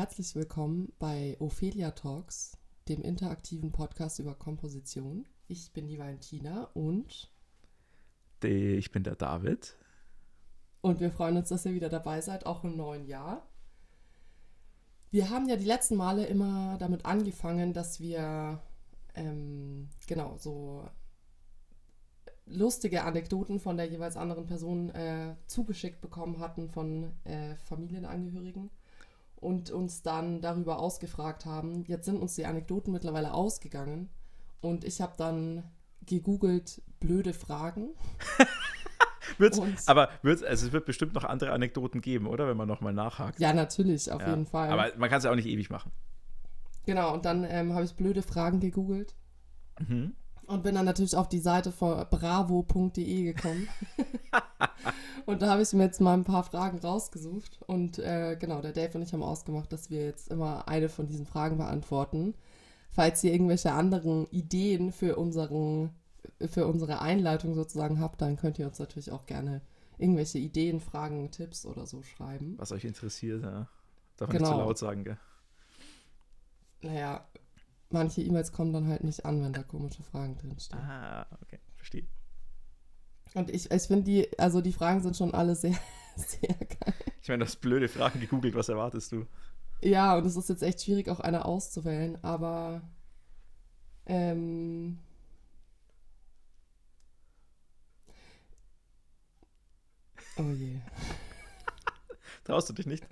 Herzlich willkommen bei Ophelia Talks, dem interaktiven Podcast über Komposition. Ich bin die Valentina und ich bin der David. Und wir freuen uns, dass ihr wieder dabei seid, auch im neuen Jahr. Wir haben ja die letzten Male immer damit angefangen, dass wir ähm, genau so lustige Anekdoten von der jeweils anderen Person äh, zugeschickt bekommen hatten von äh, Familienangehörigen und uns dann darüber ausgefragt haben. Jetzt sind uns die Anekdoten mittlerweile ausgegangen und ich habe dann gegoogelt blöde Fragen. wird's, aber wird's, also es wird bestimmt noch andere Anekdoten geben, oder? Wenn man nochmal nachhakt. Ja, natürlich, auf ja. jeden Fall. Aber man kann es ja auch nicht ewig machen. Genau, und dann ähm, habe ich blöde Fragen gegoogelt. Mhm. Und bin dann natürlich auf die Seite von bravo.de gekommen. und da habe ich mir jetzt mal ein paar Fragen rausgesucht. Und äh, genau, der Dave und ich haben ausgemacht, dass wir jetzt immer eine von diesen Fragen beantworten. Falls ihr irgendwelche anderen Ideen für, unseren, für unsere Einleitung sozusagen habt, dann könnt ihr uns natürlich auch gerne irgendwelche Ideen, Fragen, Tipps oder so schreiben. Was euch interessiert, ja. Darf man genau. nicht zu laut sagen, gell? Naja, manche E-Mails kommen dann halt nicht an, wenn da komische Fragen drinstehen. Ah, okay, verstehe. Und ich, ich finde die, also die Fragen sind schon alle sehr, sehr geil. Ich meine, du hast blöde Fragen gegoogelt, was erwartest du? Ja, und es ist jetzt echt schwierig, auch eine auszuwählen, aber ähm, Oh je. Traust du dich nicht?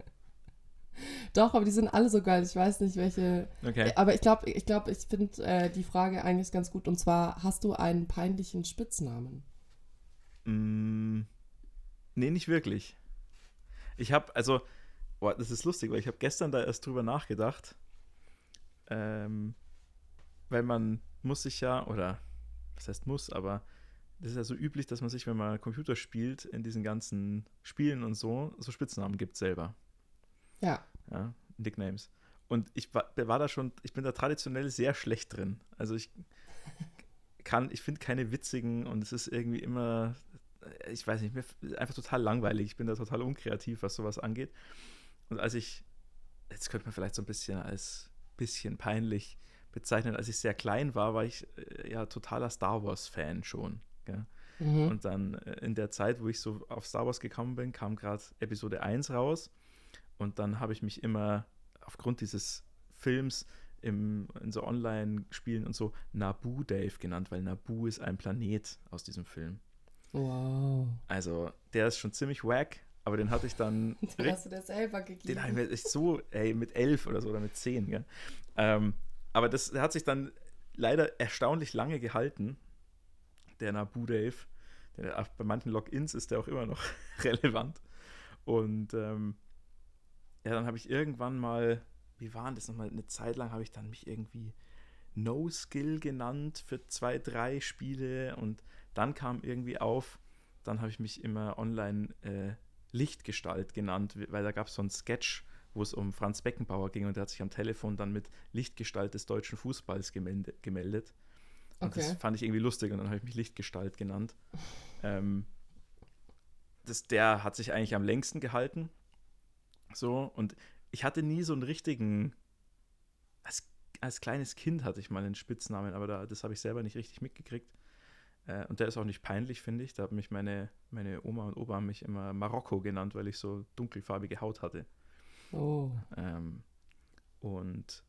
Doch, aber die sind alle so geil. Ich weiß nicht, welche. Okay. Aber ich glaube, ich, glaub, ich finde äh, die Frage eigentlich ganz gut. Und zwar, hast du einen peinlichen Spitznamen? Mm, nee, nicht wirklich. Ich habe, also, boah, das ist lustig, weil ich habe gestern da erst drüber nachgedacht. Ähm, weil man muss sich ja, oder was heißt muss, aber das ist ja so üblich, dass man sich, wenn man Computer spielt, in diesen ganzen Spielen und so, so Spitznamen gibt selber. Ja. Ja, Nicknames. Und ich war, war da schon, ich bin da traditionell sehr schlecht drin. Also ich kann, ich finde keine witzigen und es ist irgendwie immer, ich weiß nicht, mir einfach total langweilig. Ich bin da total unkreativ, was sowas angeht. Und als ich, jetzt könnte man vielleicht so ein bisschen als bisschen peinlich bezeichnen, als ich sehr klein war, war ich äh, ja totaler Star Wars-Fan schon. Mhm. Und dann äh, in der Zeit, wo ich so auf Star Wars gekommen bin, kam gerade Episode 1 raus. Und dann habe ich mich immer aufgrund dieses Films im, in so Online-Spielen und so Nabu Dave genannt, weil Nabu ist ein Planet aus diesem Film. Wow. Also, der ist schon ziemlich wack, aber den hatte ich dann. den hast du dir selber gegeben. Den habe ich so, ey, mit elf oder so oder mit zehn, gell? Ähm, aber das hat sich dann leider erstaunlich lange gehalten, der Nabu Dave. Der, bei manchen Logins ist der auch immer noch relevant. Und ähm, ja, dann habe ich irgendwann mal, wie war das nochmal, eine Zeit lang habe ich dann mich irgendwie No Skill genannt für zwei, drei Spiele und dann kam irgendwie auf, dann habe ich mich immer online äh, Lichtgestalt genannt, weil da gab es so ein Sketch, wo es um Franz Beckenbauer ging und der hat sich am Telefon dann mit Lichtgestalt des deutschen Fußballs gemeldet. Und okay. das fand ich irgendwie lustig und dann habe ich mich Lichtgestalt genannt. ähm, das, der hat sich eigentlich am längsten gehalten. So, und ich hatte nie so einen richtigen. Als, als kleines Kind hatte ich mal einen Spitznamen, aber da, das habe ich selber nicht richtig mitgekriegt. Äh, und der ist auch nicht peinlich, finde ich. Da haben mich meine, meine Oma und Opa haben mich immer Marokko genannt, weil ich so dunkelfarbige Haut hatte. Oh. Ähm, und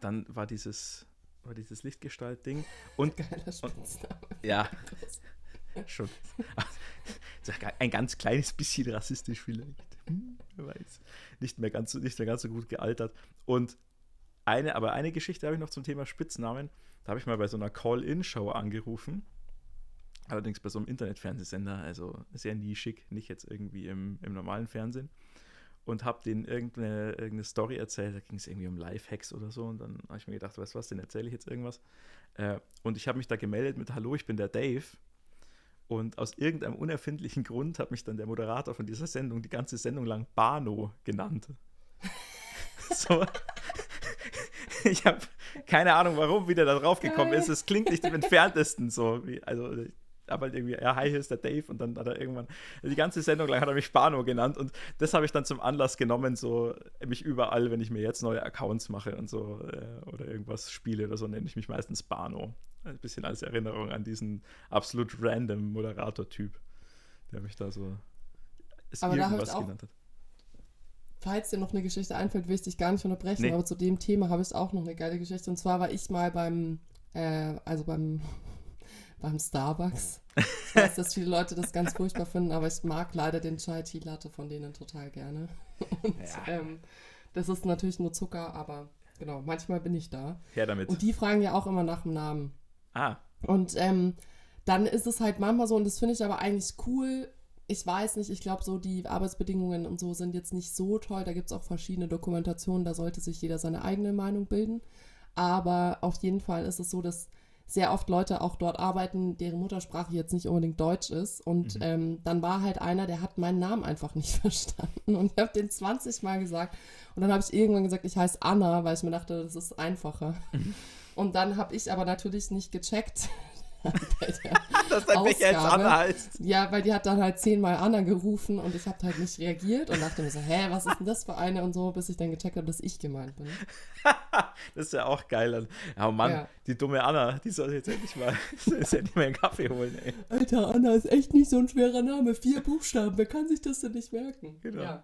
dann war dieses, war dieses Lichtgestalt-Ding. Und, Geiler Spitzname. Und, ja. Schon. Ein ganz kleines bisschen rassistisch vielleicht. Wer weiß. Nicht mehr ganz, nicht mehr ganz so gut gealtert. Und eine, aber eine Geschichte habe ich noch zum Thema Spitznamen. Da habe ich mal bei so einer Call-In-Show angerufen. Allerdings bei so einem Internetfernsehsender, also sehr nischig, nicht jetzt irgendwie im, im normalen Fernsehen und habe denen irgendeine, irgendeine Story erzählt. Da ging es irgendwie um Lifehacks oder so. Und dann habe ich mir gedacht, weißt du was, den erzähle ich jetzt irgendwas. Äh, und ich habe mich da gemeldet mit: Hallo, ich bin der Dave. Und aus irgendeinem unerfindlichen Grund hat mich dann der Moderator von dieser Sendung die ganze Sendung lang Bano genannt. so. Ich habe keine Ahnung, warum wieder da drauf gekommen ist. Es klingt nicht im entferntesten so. Wie, also, habe halt irgendwie, ja, hi, hier ist der Dave und dann hat er irgendwann, die ganze Sendung lang hat er mich Spano genannt und das habe ich dann zum Anlass genommen, so mich überall, wenn ich mir jetzt neue Accounts mache und so äh, oder irgendwas spiele oder so, nenne ich mich meistens Spano. Ein bisschen als Erinnerung an diesen absolut random Moderator-Typ, der mich da so aber irgendwas da genannt hat. Falls dir noch eine Geschichte einfällt, will ich dich gar nicht unterbrechen, nee. aber zu dem Thema habe ich auch noch eine geile Geschichte. Und zwar war ich mal beim, äh, also beim beim Starbucks. Ich weiß, dass viele Leute das ganz furchtbar finden, aber ich mag leider den Chai Tea Latte von denen total gerne. Und ja. ähm, das ist natürlich nur Zucker, aber genau, manchmal bin ich da. Her damit. Und die fragen ja auch immer nach dem Namen. Ah. Und ähm, dann ist es halt manchmal so, und das finde ich aber eigentlich cool. Ich weiß nicht, ich glaube, so die Arbeitsbedingungen und so sind jetzt nicht so toll. Da gibt es auch verschiedene Dokumentationen, da sollte sich jeder seine eigene Meinung bilden. Aber auf jeden Fall ist es so, dass sehr oft Leute auch dort arbeiten, deren Muttersprache jetzt nicht unbedingt Deutsch ist. Und mhm. ähm, dann war halt einer, der hat meinen Namen einfach nicht verstanden. Und ich habe den 20 Mal gesagt. Und dann habe ich irgendwann gesagt, ich heiße Anna, weil ich mir dachte, das ist einfacher. Mhm. Und dann habe ich aber natürlich nicht gecheckt, Dass dein Becher jetzt Anna heißt. Ja, weil die hat dann halt zehnmal Anna gerufen und ich habe halt nicht reagiert und dachte mir so, hä, was ist denn das für eine und so, bis ich dann gecheckt habe, dass ich gemeint bin. das ist ja auch geil. Ja, oh Mann, ja. die dumme Anna, die soll jetzt endlich mal, jetzt endlich mal einen Kaffee holen, ey. Alter, Anna ist echt nicht so ein schwerer Name. Vier Buchstaben, wer kann sich das denn nicht merken? Genau. Ja.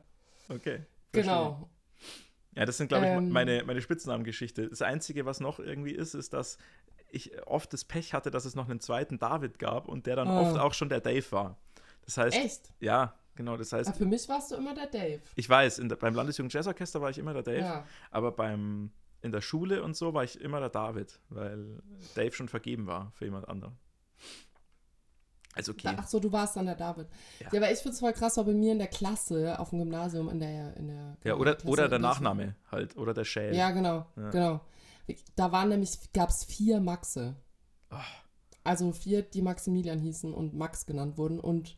Okay. Genau. Ja, das sind, glaube ich, ähm, meine, meine Spitznamengeschichte. Das Einzige, was noch irgendwie ist, ist, dass ich oft das Pech hatte, dass es noch einen zweiten David gab und der dann oh. oft auch schon der Dave war. Das heißt. Echt? Ja, genau. Das heißt. Aber für mich warst du immer der Dave. Ich weiß, der, beim Landesjugend Jazzorchester war ich immer der Dave. Ja. Aber beim, in der Schule und so war ich immer der David, weil Dave schon vergeben war für jemand anderen. Also okay. Ach so, du warst dann der David. Ja, ja aber ich finde es voll krass, weil bei mir in der Klasse, auf dem Gymnasium, in der. In der ja, oder, oder der Nachname halt, oder der Schäl. Ja, genau, ja. genau. Da waren nämlich, gab es vier Maxe. Oh. Also vier, die Maximilian hießen und Max genannt wurden. Und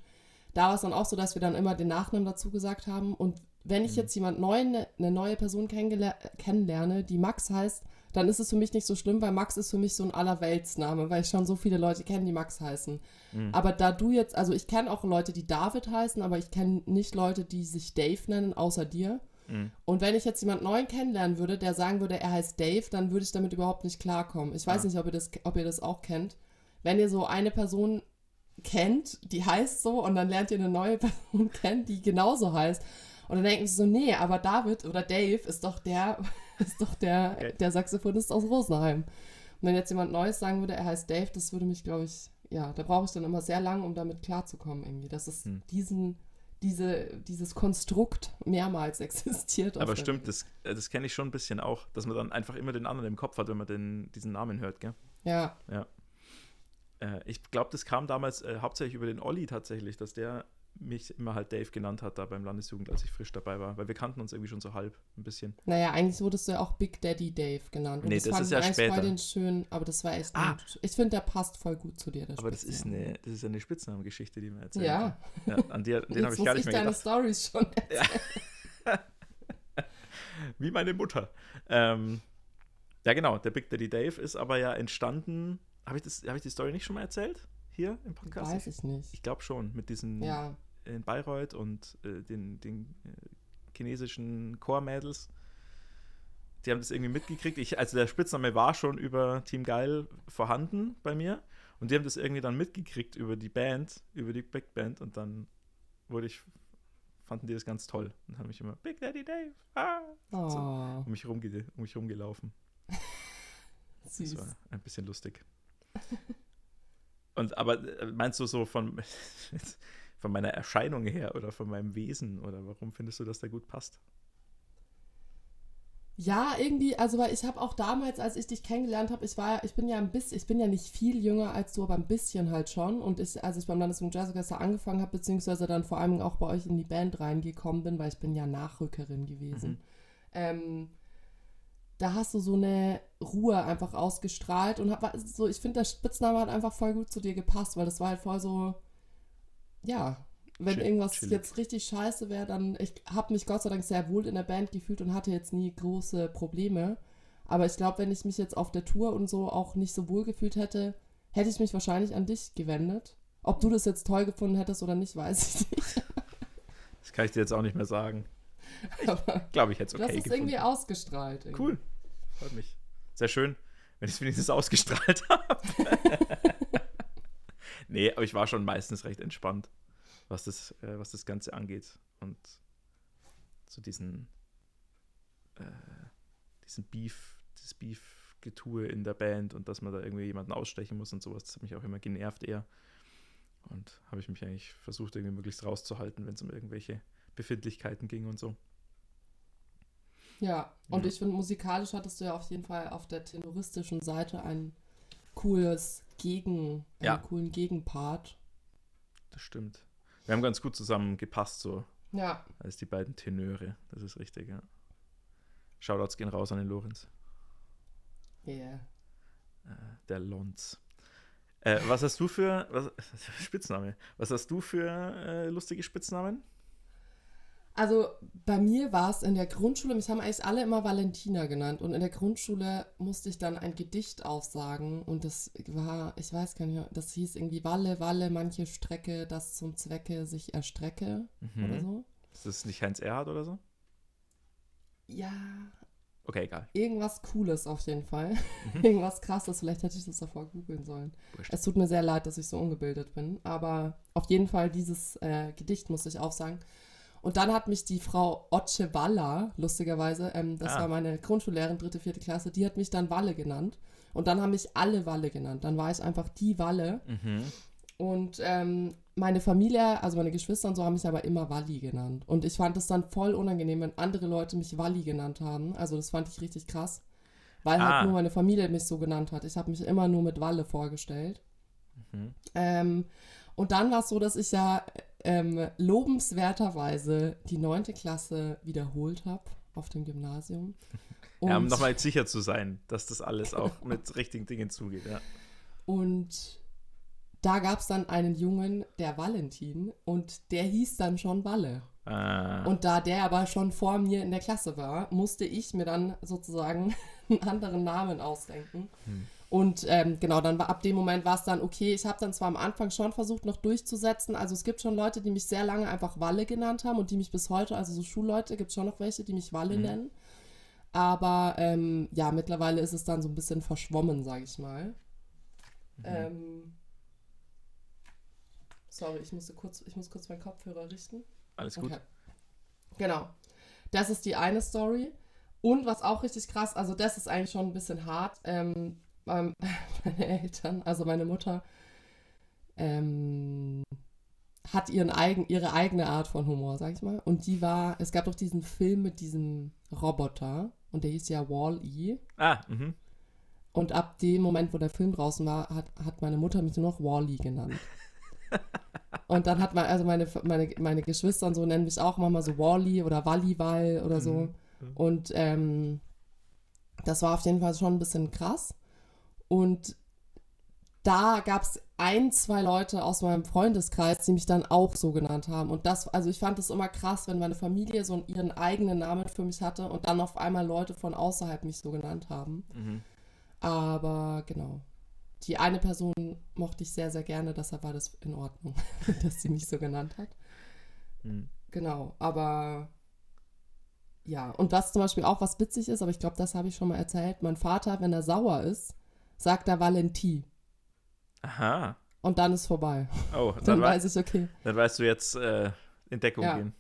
da war es dann auch so, dass wir dann immer den Nachnamen dazu gesagt haben. Und wenn ich mhm. jetzt jemand neu, eine neue Person kennenlerne, die Max heißt, dann ist es für mich nicht so schlimm, weil Max ist für mich so ein Allerweltsname, weil ich schon so viele Leute kenne, die Max heißen. Mhm. Aber da du jetzt, also ich kenne auch Leute, die David heißen, aber ich kenne nicht Leute, die sich Dave nennen, außer dir. Mhm. Und wenn ich jetzt jemand neuen kennenlernen würde, der sagen würde, er heißt Dave, dann würde ich damit überhaupt nicht klarkommen. Ich weiß ja. nicht, ob ihr, das, ob ihr das auch kennt. Wenn ihr so eine Person kennt, die heißt so, und dann lernt ihr eine neue Person kennen, die genauso heißt. Und dann denken sie so, nee, aber David oder Dave ist doch der, ist doch der, okay. der Saxophonist aus Rosenheim. Und wenn jetzt jemand Neues sagen würde, er heißt Dave, das würde mich, glaube ich, ja, da brauche ich dann immer sehr lang, um damit klarzukommen irgendwie, dass es hm. diesen diese, dieses Konstrukt mehrmals existiert. Aber stimmt, das, äh, das kenne ich schon ein bisschen auch, dass man dann einfach immer den anderen im Kopf hat, wenn man den, diesen Namen hört, gell? Ja. Ja. Äh, ich glaube, das kam damals äh, hauptsächlich über den Olli tatsächlich, dass der mich immer halt Dave genannt hat, da beim Landesjugend, als ich frisch dabei war, weil wir kannten uns irgendwie schon so halb ein bisschen. Naja, eigentlich wurdest du ja auch Big Daddy Dave genannt. Und nee, das, das ist ja später. den schön, aber das war echt ah. Ich finde, der passt voll gut zu dir, Aber das ist eine, das ist eine Spitznamengeschichte, die wir erzählen. Ja. ja. An dir, den habe ich gar nicht mehr gedacht. deine Storys schon ja. Wie meine Mutter. Ähm, ja, genau, der Big Daddy Dave ist aber ja entstanden. Habe ich, hab ich die Story nicht schon mal erzählt? Hier im Podcast? Weiß ich nicht. Ich glaube schon, mit diesen ja in Bayreuth und äh, den, den äh, chinesischen Chormädels. Die haben das irgendwie mitgekriegt. Ich, also der Spitzname war schon über Team Geil vorhanden bei mir. Und die haben das irgendwie dann mitgekriegt über die Band, über die Big Band. Und dann wurde ich, fanden die das ganz toll. Und haben mich immer, Big Daddy Dave, ah, oh. so, um, mich rumge um mich rumgelaufen. Süß. Das war ein bisschen lustig. Und aber äh, meinst du so von von meiner Erscheinung her oder von meinem Wesen oder warum findest du, dass der gut passt? Ja, irgendwie, also weil ich habe auch damals, als ich dich kennengelernt habe, ich war, ich bin ja ein bisschen, ich bin ja nicht viel jünger als du, aber ein bisschen halt schon. Und ich, als ich beim Landesjugend Jazzorchester angefangen habe, beziehungsweise dann vor allem auch bei euch in die Band reingekommen bin, weil ich bin ja Nachrückerin gewesen. Mhm. Ähm, da hast du so eine Ruhe einfach ausgestrahlt und hab, so, ich finde, der Spitzname hat einfach voll gut zu dir gepasst, weil das war halt voll so, ja, wenn Chill, irgendwas chillig. jetzt richtig scheiße wäre, dann, ich habe mich Gott sei Dank sehr wohl in der Band gefühlt und hatte jetzt nie große Probleme. Aber ich glaube, wenn ich mich jetzt auf der Tour und so auch nicht so wohl gefühlt hätte, hätte ich mich wahrscheinlich an dich gewendet. Ob du das jetzt toll gefunden hättest oder nicht, weiß ich nicht. das kann ich dir jetzt auch nicht mehr sagen. Ich glaube, ich hätte es okay Das ist gefunden. irgendwie ausgestrahlt. Irgendwie. Cool. Freut mich. Sehr schön, wenn ich es wenigstens ausgestrahlt habe. nee, aber ich war schon meistens recht entspannt, was das, äh, was das Ganze angeht. Und so diesen, äh, diesen Beef, das Beef-Getue in der Band und dass man da irgendwie jemanden ausstechen muss und sowas, das hat mich auch immer genervt eher. Und habe ich mich eigentlich versucht, irgendwie möglichst rauszuhalten, wenn es um irgendwelche Befindlichkeiten ging und so. Ja, und Ja. ich finde, musikalisch hattest du ja auf jeden Fall auf der tenoristischen Seite ein cooles Gegen, einen Ja. coolen Gegenpart. Das stimmt. Wir haben ganz gut zusammen gepasst, so Ja, als die beiden Tenöre. Das ist richtig, ja. Shoutouts gehen raus an den Lorenz. yeah. Äh, der Lonz. Äh, was hast du für was, Spitzname? Was hast du für äh, lustige Spitznamen? Also bei mir war es in der Grundschule, mich haben eigentlich alle immer Valentina genannt und in der Grundschule musste ich dann ein Gedicht aufsagen und das war, ich weiß gar nicht, mehr, das hieß irgendwie Walle, Walle, manche Strecke, das zum Zwecke sich erstrecke Mhm. oder so. Ist das nicht Heinz Erhard oder so? Ja, Okay, egal. irgendwas Cooles auf jeden Fall. Mhm. irgendwas Krasses, vielleicht hätte ich das davor googeln sollen. Wurscht. Es tut mir sehr leid, dass ich so ungebildet bin, aber auf jeden Fall dieses äh, Gedicht musste ich aufsagen. Und dann hat mich die Frau Otche Walla, lustigerweise, ähm, das Ah. war meine Grundschullehrerin, dritte, vierte Klasse, die hat mich dann Walle genannt. Und dann haben mich alle Walle genannt. Dann war ich einfach die Walle. Mhm. Und ähm, meine Familie, also meine Geschwister und so, haben mich aber immer Walli genannt. Und ich fand es dann voll unangenehm, wenn andere Leute mich Walli genannt haben. Also das fand ich richtig krass. Weil Ah. halt nur meine Familie mich so genannt hat. Ich habe mich immer nur mit Walle vorgestellt. Mhm. Ähm, und dann war es so, dass ich ja ähm, lobenswerterweise die neunte Klasse wiederholt habe auf dem Gymnasium. Ja, um Und- nochmal sicher zu sein, dass das alles auch mit richtigen Dingen zugeht. Ja. Und da gab es dann einen Jungen, der Valentin, und der hieß dann schon Walle. Ah, Und da der aber schon vor mir in der Klasse war, musste ich mir dann sozusagen einen anderen Namen ausdenken. Hm. Und ähm, genau, dann war ab dem Moment war es dann okay. Ich habe dann zwar am Anfang schon versucht, noch durchzusetzen. Also es gibt schon Leute, die mich sehr lange einfach Walle genannt haben und die mich bis heute, also so Schulleute, gibt es schon noch welche, die mich Walle Mhm. nennen. Aber ähm, ja, mittlerweile ist es dann so ein bisschen verschwommen, sage ich mal. Mhm. Ähm, sorry, ich musste kurz, ich muss kurz meinen Kopfhörer richten. alles gut. Okay. Genau. Das ist die eine Story. Und was auch richtig krass, also das ist eigentlich schon ein bisschen hart. Ähm, ähm, meine Eltern, also meine Mutter, ähm, hat ihren eigen, ihre eigene Art von Humor, sag ich mal. Und die war, es gab doch diesen Film mit diesem Roboter und der hieß ja Wall-E. Ah, mhm. Und ab dem Moment, wo der Film draußen war, hat, hat meine Mutter mich nur noch Wally genannt. und dann hat man, also meine, meine, meine Geschwister und so nennen mich auch manchmal so Wally oder Walliwall oder so. Mhm. Und ähm, das war auf jeden Fall schon ein bisschen krass. Und da gab es ein, zwei Leute aus meinem Freundeskreis, die mich dann auch so genannt haben. Und das, also ich fand es immer krass, wenn meine Familie so ihren eigenen Namen für mich hatte und dann auf einmal Leute von außerhalb mich so genannt haben. Mhm. Aber genau. Die eine Person mochte ich sehr, sehr gerne, deshalb war das in Ordnung, dass sie mich so genannt hat. Mhm. Genau, aber ja, und was zum Beispiel auch was witzig ist, aber ich glaube, das habe ich schon mal erzählt, mein Vater, wenn er sauer ist, sagt er Valentie Aha. und dann ist vorbei. Oh, Dann dann, wei weiß ich, okay. dann weißt du jetzt äh, in Deckung Ja. gehen.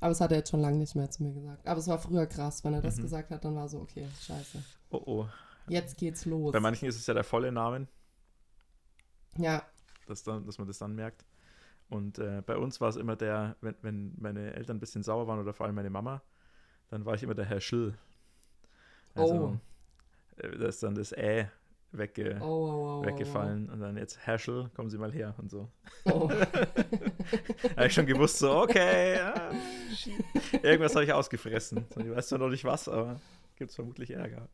Aber es hat er jetzt schon lange nicht mehr zu mir gesagt. Aber es war früher krass, wenn er das Mhm. gesagt hat, dann war so, okay, scheiße. Oh, oh. Jetzt geht's los. Bei manchen ist es ja der volle Name, Ja, dass, dann, dass man das dann merkt. Und äh, bei uns war es immer der, wenn, wenn meine Eltern ein bisschen sauer waren oder vor allem meine Mama, dann war ich immer der Herr Schill. Also, äh, da ist dann das Ä wegge oh, weggefallen und dann jetzt Herschel, kommen Sie mal her und so. Oh. habe ich schon gewusst, so, okay, ja, shit. irgendwas habe ich ausgefressen. Ich weiß zwar noch nicht was, aber gibt es vermutlich Ärger.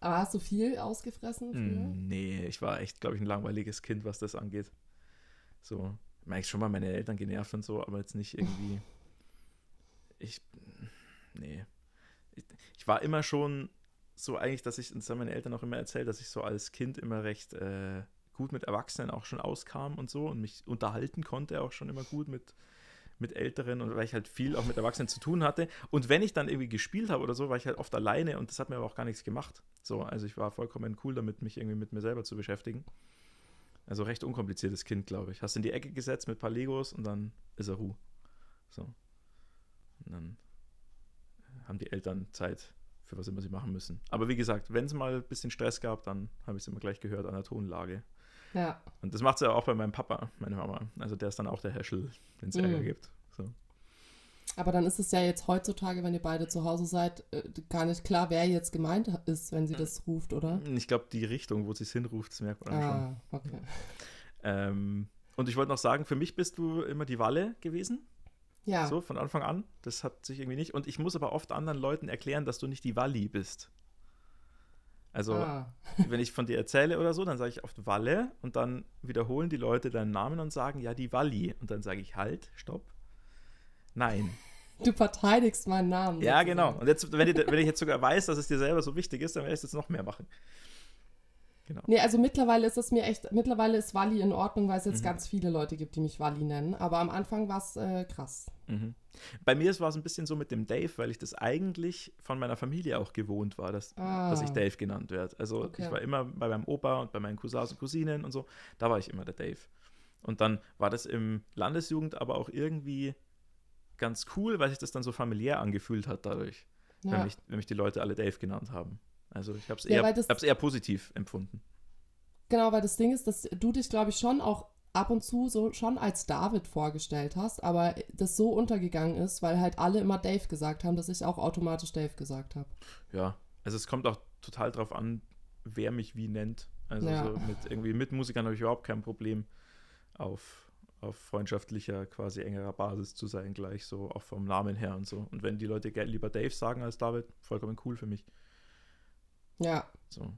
Aber hast du viel ausgefressen früher? Hm, nee, ich war echt, glaube ich, ein langweiliges Kind, was das angeht. So, ich meine, ich schon mal meine Eltern genervt und so, aber jetzt nicht irgendwie. Ich, nee. Ich, ich war immer schon so eigentlich, dass ich, das haben meine Eltern auch immer erzählt, dass ich so als Kind immer recht äh, gut mit Erwachsenen auch schon auskam und so und mich unterhalten konnte auch schon immer gut mit, mit Älteren und weil ich halt viel auch mit Erwachsenen zu tun hatte. Und wenn ich dann irgendwie gespielt habe oder so, war ich halt oft alleine und das hat mir aber auch gar nichts gemacht. So, also ich war vollkommen cool damit, mich irgendwie mit mir selber zu beschäftigen. Also recht unkompliziertes Kind, glaube ich. Hast in die Ecke gesetzt mit ein paar Legos und dann ist er Ruhe. So. Und dann haben die Eltern Zeit für was immer sie machen müssen. Aber wie gesagt, wenn es mal ein bisschen Stress gab, dann habe ich es immer gleich gehört an der Tonlage. Ja. Und das macht sie ja auch bei meinem Papa, meine Mama. Also der ist dann auch der Herschel, wenn es mhm. Ärger gibt. So. Aber dann ist es ja jetzt heutzutage, wenn ihr beide zu Hause seid, äh, gar nicht klar, wer jetzt gemeint ist, wenn sie das ruft, oder? Ich glaube, die Richtung, wo sie es hinruft, das merkt man ah, schon. Okay. Ähm, und ich wollte noch sagen, für mich bist du immer die Walle gewesen. Ja. So, von Anfang an. Das hat sich irgendwie nicht. Und ich muss aber oft anderen Leuten erklären, dass du nicht die Walli bist. Also, ah. wenn ich von dir erzähle oder so, dann sage ich oft Walle und dann wiederholen die Leute deinen Namen und sagen, ja, die Walli. Und dann sage ich, halt, stopp. Nein. Du verteidigst meinen Namen. Ja, genau. Und jetzt, wenn ich, wenn ich jetzt sogar weiß, dass es dir selber so wichtig ist, dann werde ich es jetzt noch mehr machen. Genau. Nee, also mittlerweile ist es mir echt, mittlerweile ist Wally in Ordnung, weil es jetzt mhm. ganz viele Leute gibt, die mich Wally nennen. Aber am Anfang war es äh, krass. Mhm. Bei mir war es ein bisschen so mit dem Dave, weil ich das eigentlich von meiner Familie auch gewohnt war, dass, ah. dass ich Dave genannt werde. Also okay. ich war immer bei meinem Opa und bei meinen Cousins und Cousinen und so, da war ich immer der Dave. Und dann war das im Landesjugend aber auch irgendwie ganz cool, weil sich das dann so familiär angefühlt hat dadurch, ja. wenn, mich, wenn mich die Leute alle Dave genannt haben. Also ich habe es eher, ja, eher positiv empfunden. Genau, weil das Ding ist, dass du dich, glaube ich, schon auch ab und zu so schon als David vorgestellt hast, aber das so untergegangen ist, weil halt alle immer Dave gesagt haben, dass ich auch automatisch Dave gesagt habe. Ja, also es kommt auch total drauf an, wer mich wie nennt. Also ja. so mit irgendwie Mitmusikern habe ich überhaupt kein Problem, auf, auf freundschaftlicher, quasi engerer Basis zu sein, gleich so auch vom Namen her und so. Und wenn die Leute lieber Dave sagen als David, vollkommen cool für mich. Ja. So.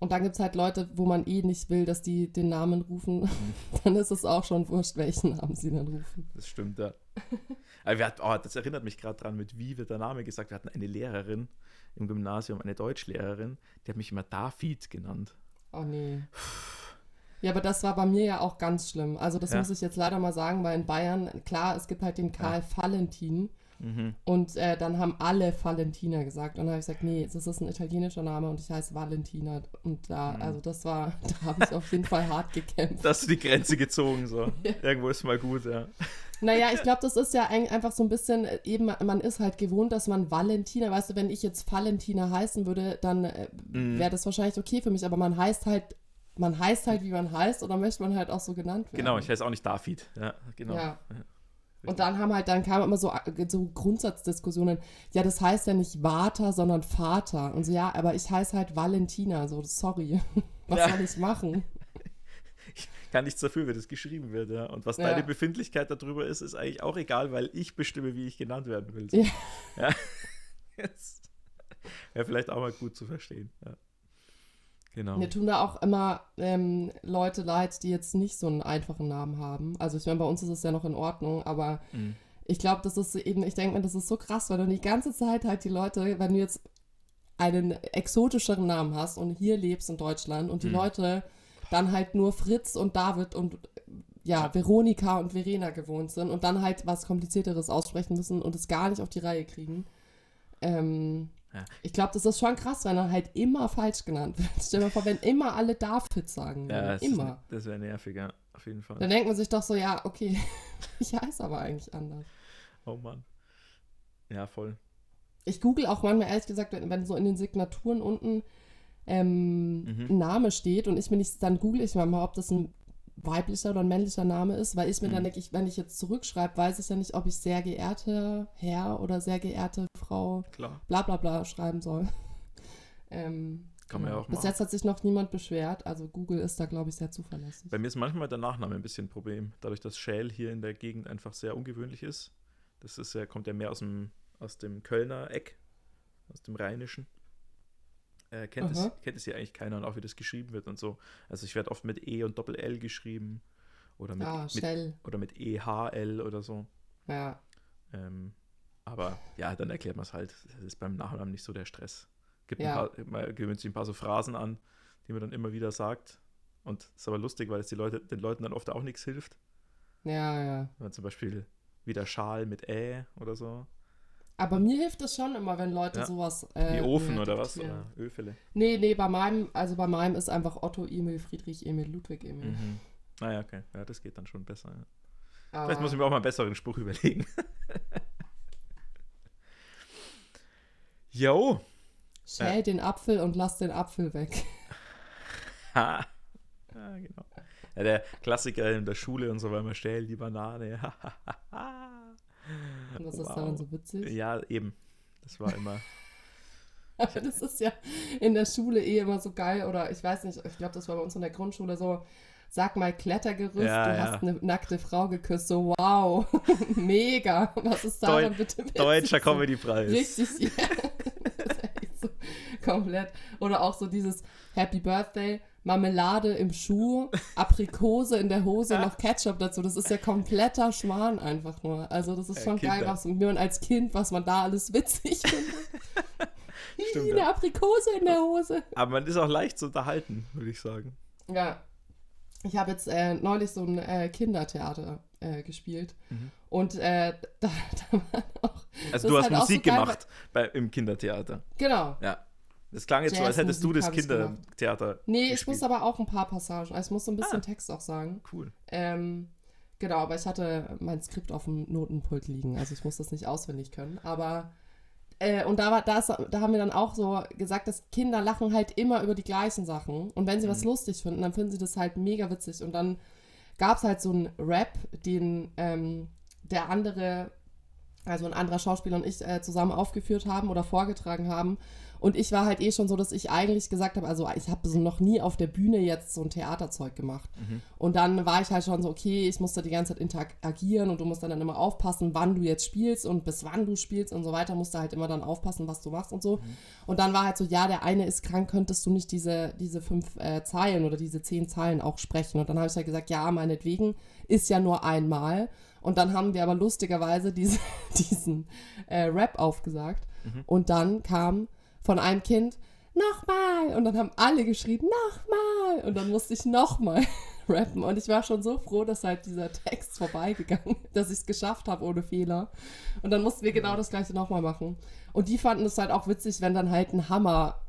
Und dann gibt es halt Leute, wo man eh nicht will, dass die den Namen rufen. Mhm. dann ist es auch schon wurscht, welchen Namen sie dann rufen. Das stimmt, ja. Aber hatten, oh, das erinnert mich gerade dran, mit wie wird der Name gesagt. Wir hatten eine Lehrerin im Gymnasium, eine Deutschlehrerin, die hat mich immer David genannt. Oh nee. Ja, aber das war bei mir ja auch ganz schlimm. Also das ja. muss ich jetzt leider mal sagen, weil in Bayern, klar, es gibt halt den Karl ja. Valentin. Mhm. Und äh, dann haben alle Valentina gesagt. Und dann habe ich gesagt, nee, das ist ein italienischer Name und ich heiße Valentina. Und da, mhm. also das war, da habe ich auf jeden Fall hart gekämpft. Da hast du die Grenze gezogen, so. ja. Irgendwo ist mal gut, ja. Naja, ich glaube, das ist ja einfach so ein bisschen, äh, eben, man ist halt gewohnt, dass man Valentina, weißt du, wenn ich jetzt Valentina heißen würde, dann äh, mhm. wäre das wahrscheinlich okay für mich, aber man heißt halt man heißt halt, wie man heißt, oder möchte man halt auch so genannt werden. Genau, ich heiße auch nicht David. Ja, genau. Ja. Und dann haben halt, dann kamen immer so, so Grundsatzdiskussionen, ja, das heißt ja nicht Vater, sondern Vater. Und so, ja, aber ich heiße halt Valentina, so, sorry. Was ja. soll ich machen? Ich kann nichts dafür, wie das geschrieben wird, ja. Und was ja. deine Befindlichkeit darüber ist, ist eigentlich auch egal, weil ich bestimme, wie ich genannt werden will. So. Ja. ja. Wäre vielleicht auch mal gut zu verstehen, ja. Genau. Mir tun da auch immer ähm, Leute leid, die jetzt nicht so einen einfachen Namen haben. Also ich meine, bei uns ist es ja noch in Ordnung, aber mhm. ich glaube, das ist eben, ich denke mir, das ist so krass, weil du die ganze Zeit halt die Leute, wenn du jetzt einen exotischeren Namen hast und hier lebst in Deutschland und die mhm. Leute dann halt nur Fritz und David und ja, Veronika und Verena gewohnt sind und dann halt was Komplizierteres aussprechen müssen und es gar nicht auf die Reihe kriegen. Ähm, ja. Ich glaube, das ist schon krass, wenn er halt immer falsch genannt wird. Stell dir mal vor, wenn immer alle David sagen würden. Ja, das immer. Ist, das wäre nervig, ja, auf jeden Fall. Dann denkt man sich doch so, ja, okay, ich heiße aber eigentlich anders. Oh Mann. Ja, voll. Ich google auch manchmal, ehrlich gesagt, wenn, wenn so in den Signaturen unten ähm, mhm. ein Name steht und ich mir nicht, dann google ich mal, ob das ein weiblicher oder ein männlicher Name ist, weil ich mir mhm. dann denke, ich, wenn ich jetzt zurückschreibe, weiß ich ja nicht, ob ich sehr geehrte Herr oder sehr geehrte Frau Klar. bla bla bla schreiben soll. ähm, Kann man ja auch Bis jetzt hat sich noch niemand beschwert, also Google ist da, glaube ich, sehr zuverlässig. Bei mir ist manchmal der Nachname ein bisschen ein Problem, dadurch, dass Schäl hier in der Gegend einfach sehr ungewöhnlich ist. Das ist ja, kommt ja mehr aus dem, aus dem Kölner Eck, aus dem Rheinischen äh, kennt, es, kennt es hier eigentlich keiner und auch wie das geschrieben wird und so. Also ich werde oft mit E und Doppel L geschrieben oder mit, ah, mit oder mit EHL oder so. Ja. Ähm, aber ja, dann erklärt man es halt. Das ist beim Nachnamen nicht so der Stress. Gibt ja. ein paar, man gewöhnt sich ein paar so Phrasen an, die man dann immer wieder sagt. Und das ist aber lustig, weil es die Leute, den Leuten dann oft auch nichts hilft. Ja, ja. Wenn zum Beispiel wieder Schal mit Ä oder so. Aber mir hilft es schon immer, wenn Leute Ja. sowas. Äh, Wie Ofen mir oder was? Oder Ölfälle. Nee, nee, bei meinem, also bei meinem ist einfach Otto Emil, Friedrich Emil, Ludwig Emil. Mhm. Naja, okay. Ja, das geht dann schon besser. Ja. Aber, Vielleicht muss ich mir auch mal einen besseren Spruch überlegen. Jo. Schäl den Apfel und lass den Apfel weg. Ha. Ja, genau. Ja, der Klassiker in der Schule und so, weil man stellt die Banane. Und was ist Wow. daran so witzig? ja, eben. Das war immer. Aber das ist ja in der Schule eh immer so geil. Oder ich weiß nicht, ich glaube, das war bei uns in der Grundschule so. Sag mal, Klettergerüst, Ja, du ja. hast eine nackte Frau geküsst. So, wow, mega. Was ist daran Deu- bitte witzig? Deutscher Comedypreis. Richtig, ja. Das ist echt so komplett. Oder auch so dieses Happy Birthday, Marmelade im Schuh, Aprikose in der Hose, noch Ketchup dazu. Das ist ja kompletter Schmarrn einfach nur. Also das ist Ja, schon geil, Kinder. was wie man als Kind, was man da alles witzig findet. Stimmt, eine. Aprikose in der Hose. Aber man ist auch leicht zu unterhalten, würde ich sagen. Ja. Ich habe jetzt äh, neulich so ein äh, Kindertheater äh, gespielt. Mhm. Und äh, da, da waren auch. Also du hast halt Musik so geil, gemacht bei, im Kindertheater. Genau. Ja. Das klang jetzt so, als hättest du das ich Kindertheater. Nee, ich gespielt. muss aber auch ein paar Passagen. Also ich muss so ein bisschen Ah. Text auch sagen. Cool. Ähm, genau, aber ich hatte mein Skript auf dem Notenpult liegen. Also ich muss das nicht auswendig können. Aber äh, und da, war, da, ist, da haben wir dann auch so gesagt, dass Kinder lachen halt immer über die gleichen Sachen. Und wenn sie was lustig finden, dann finden sie das halt mega witzig. Und dann gab es halt so einen Rap, den ähm, der andere, also ein anderer Schauspieler und ich äh, zusammen aufgeführt haben oder vorgetragen haben. Und ich war halt eh schon so, dass ich eigentlich gesagt habe, also ich habe so noch nie auf der Bühne jetzt so ein Theaterzeug gemacht. Und dann war ich halt schon so, okay, ich muss da die ganze Zeit interagieren und du musst dann, dann immer aufpassen, wann du jetzt spielst und bis wann du spielst und so weiter, musst du halt immer dann aufpassen, was du machst und so. Und dann war halt so, ja, der eine ist krank, könntest du nicht diese, diese fünf äh, Zeilen oder diese zehn Zeilen auch sprechen? Und dann habe ich halt gesagt, ja, meinetwegen, ist ja nur einmal. Und dann haben wir aber lustigerweise diese, diesen äh, Rap aufgesagt. Und dann kam von einem Kind, nochmal! Und dann haben alle geschrien, nochmal! Und dann musste ich nochmal rappen. Und ich war schon so froh, dass halt dieser Text vorbeigegangen ist, dass ich es geschafft habe ohne Fehler. Und dann mussten wir genau das gleiche nochmal machen. Und die fanden es halt auch witzig, wenn dann halt ein Hammer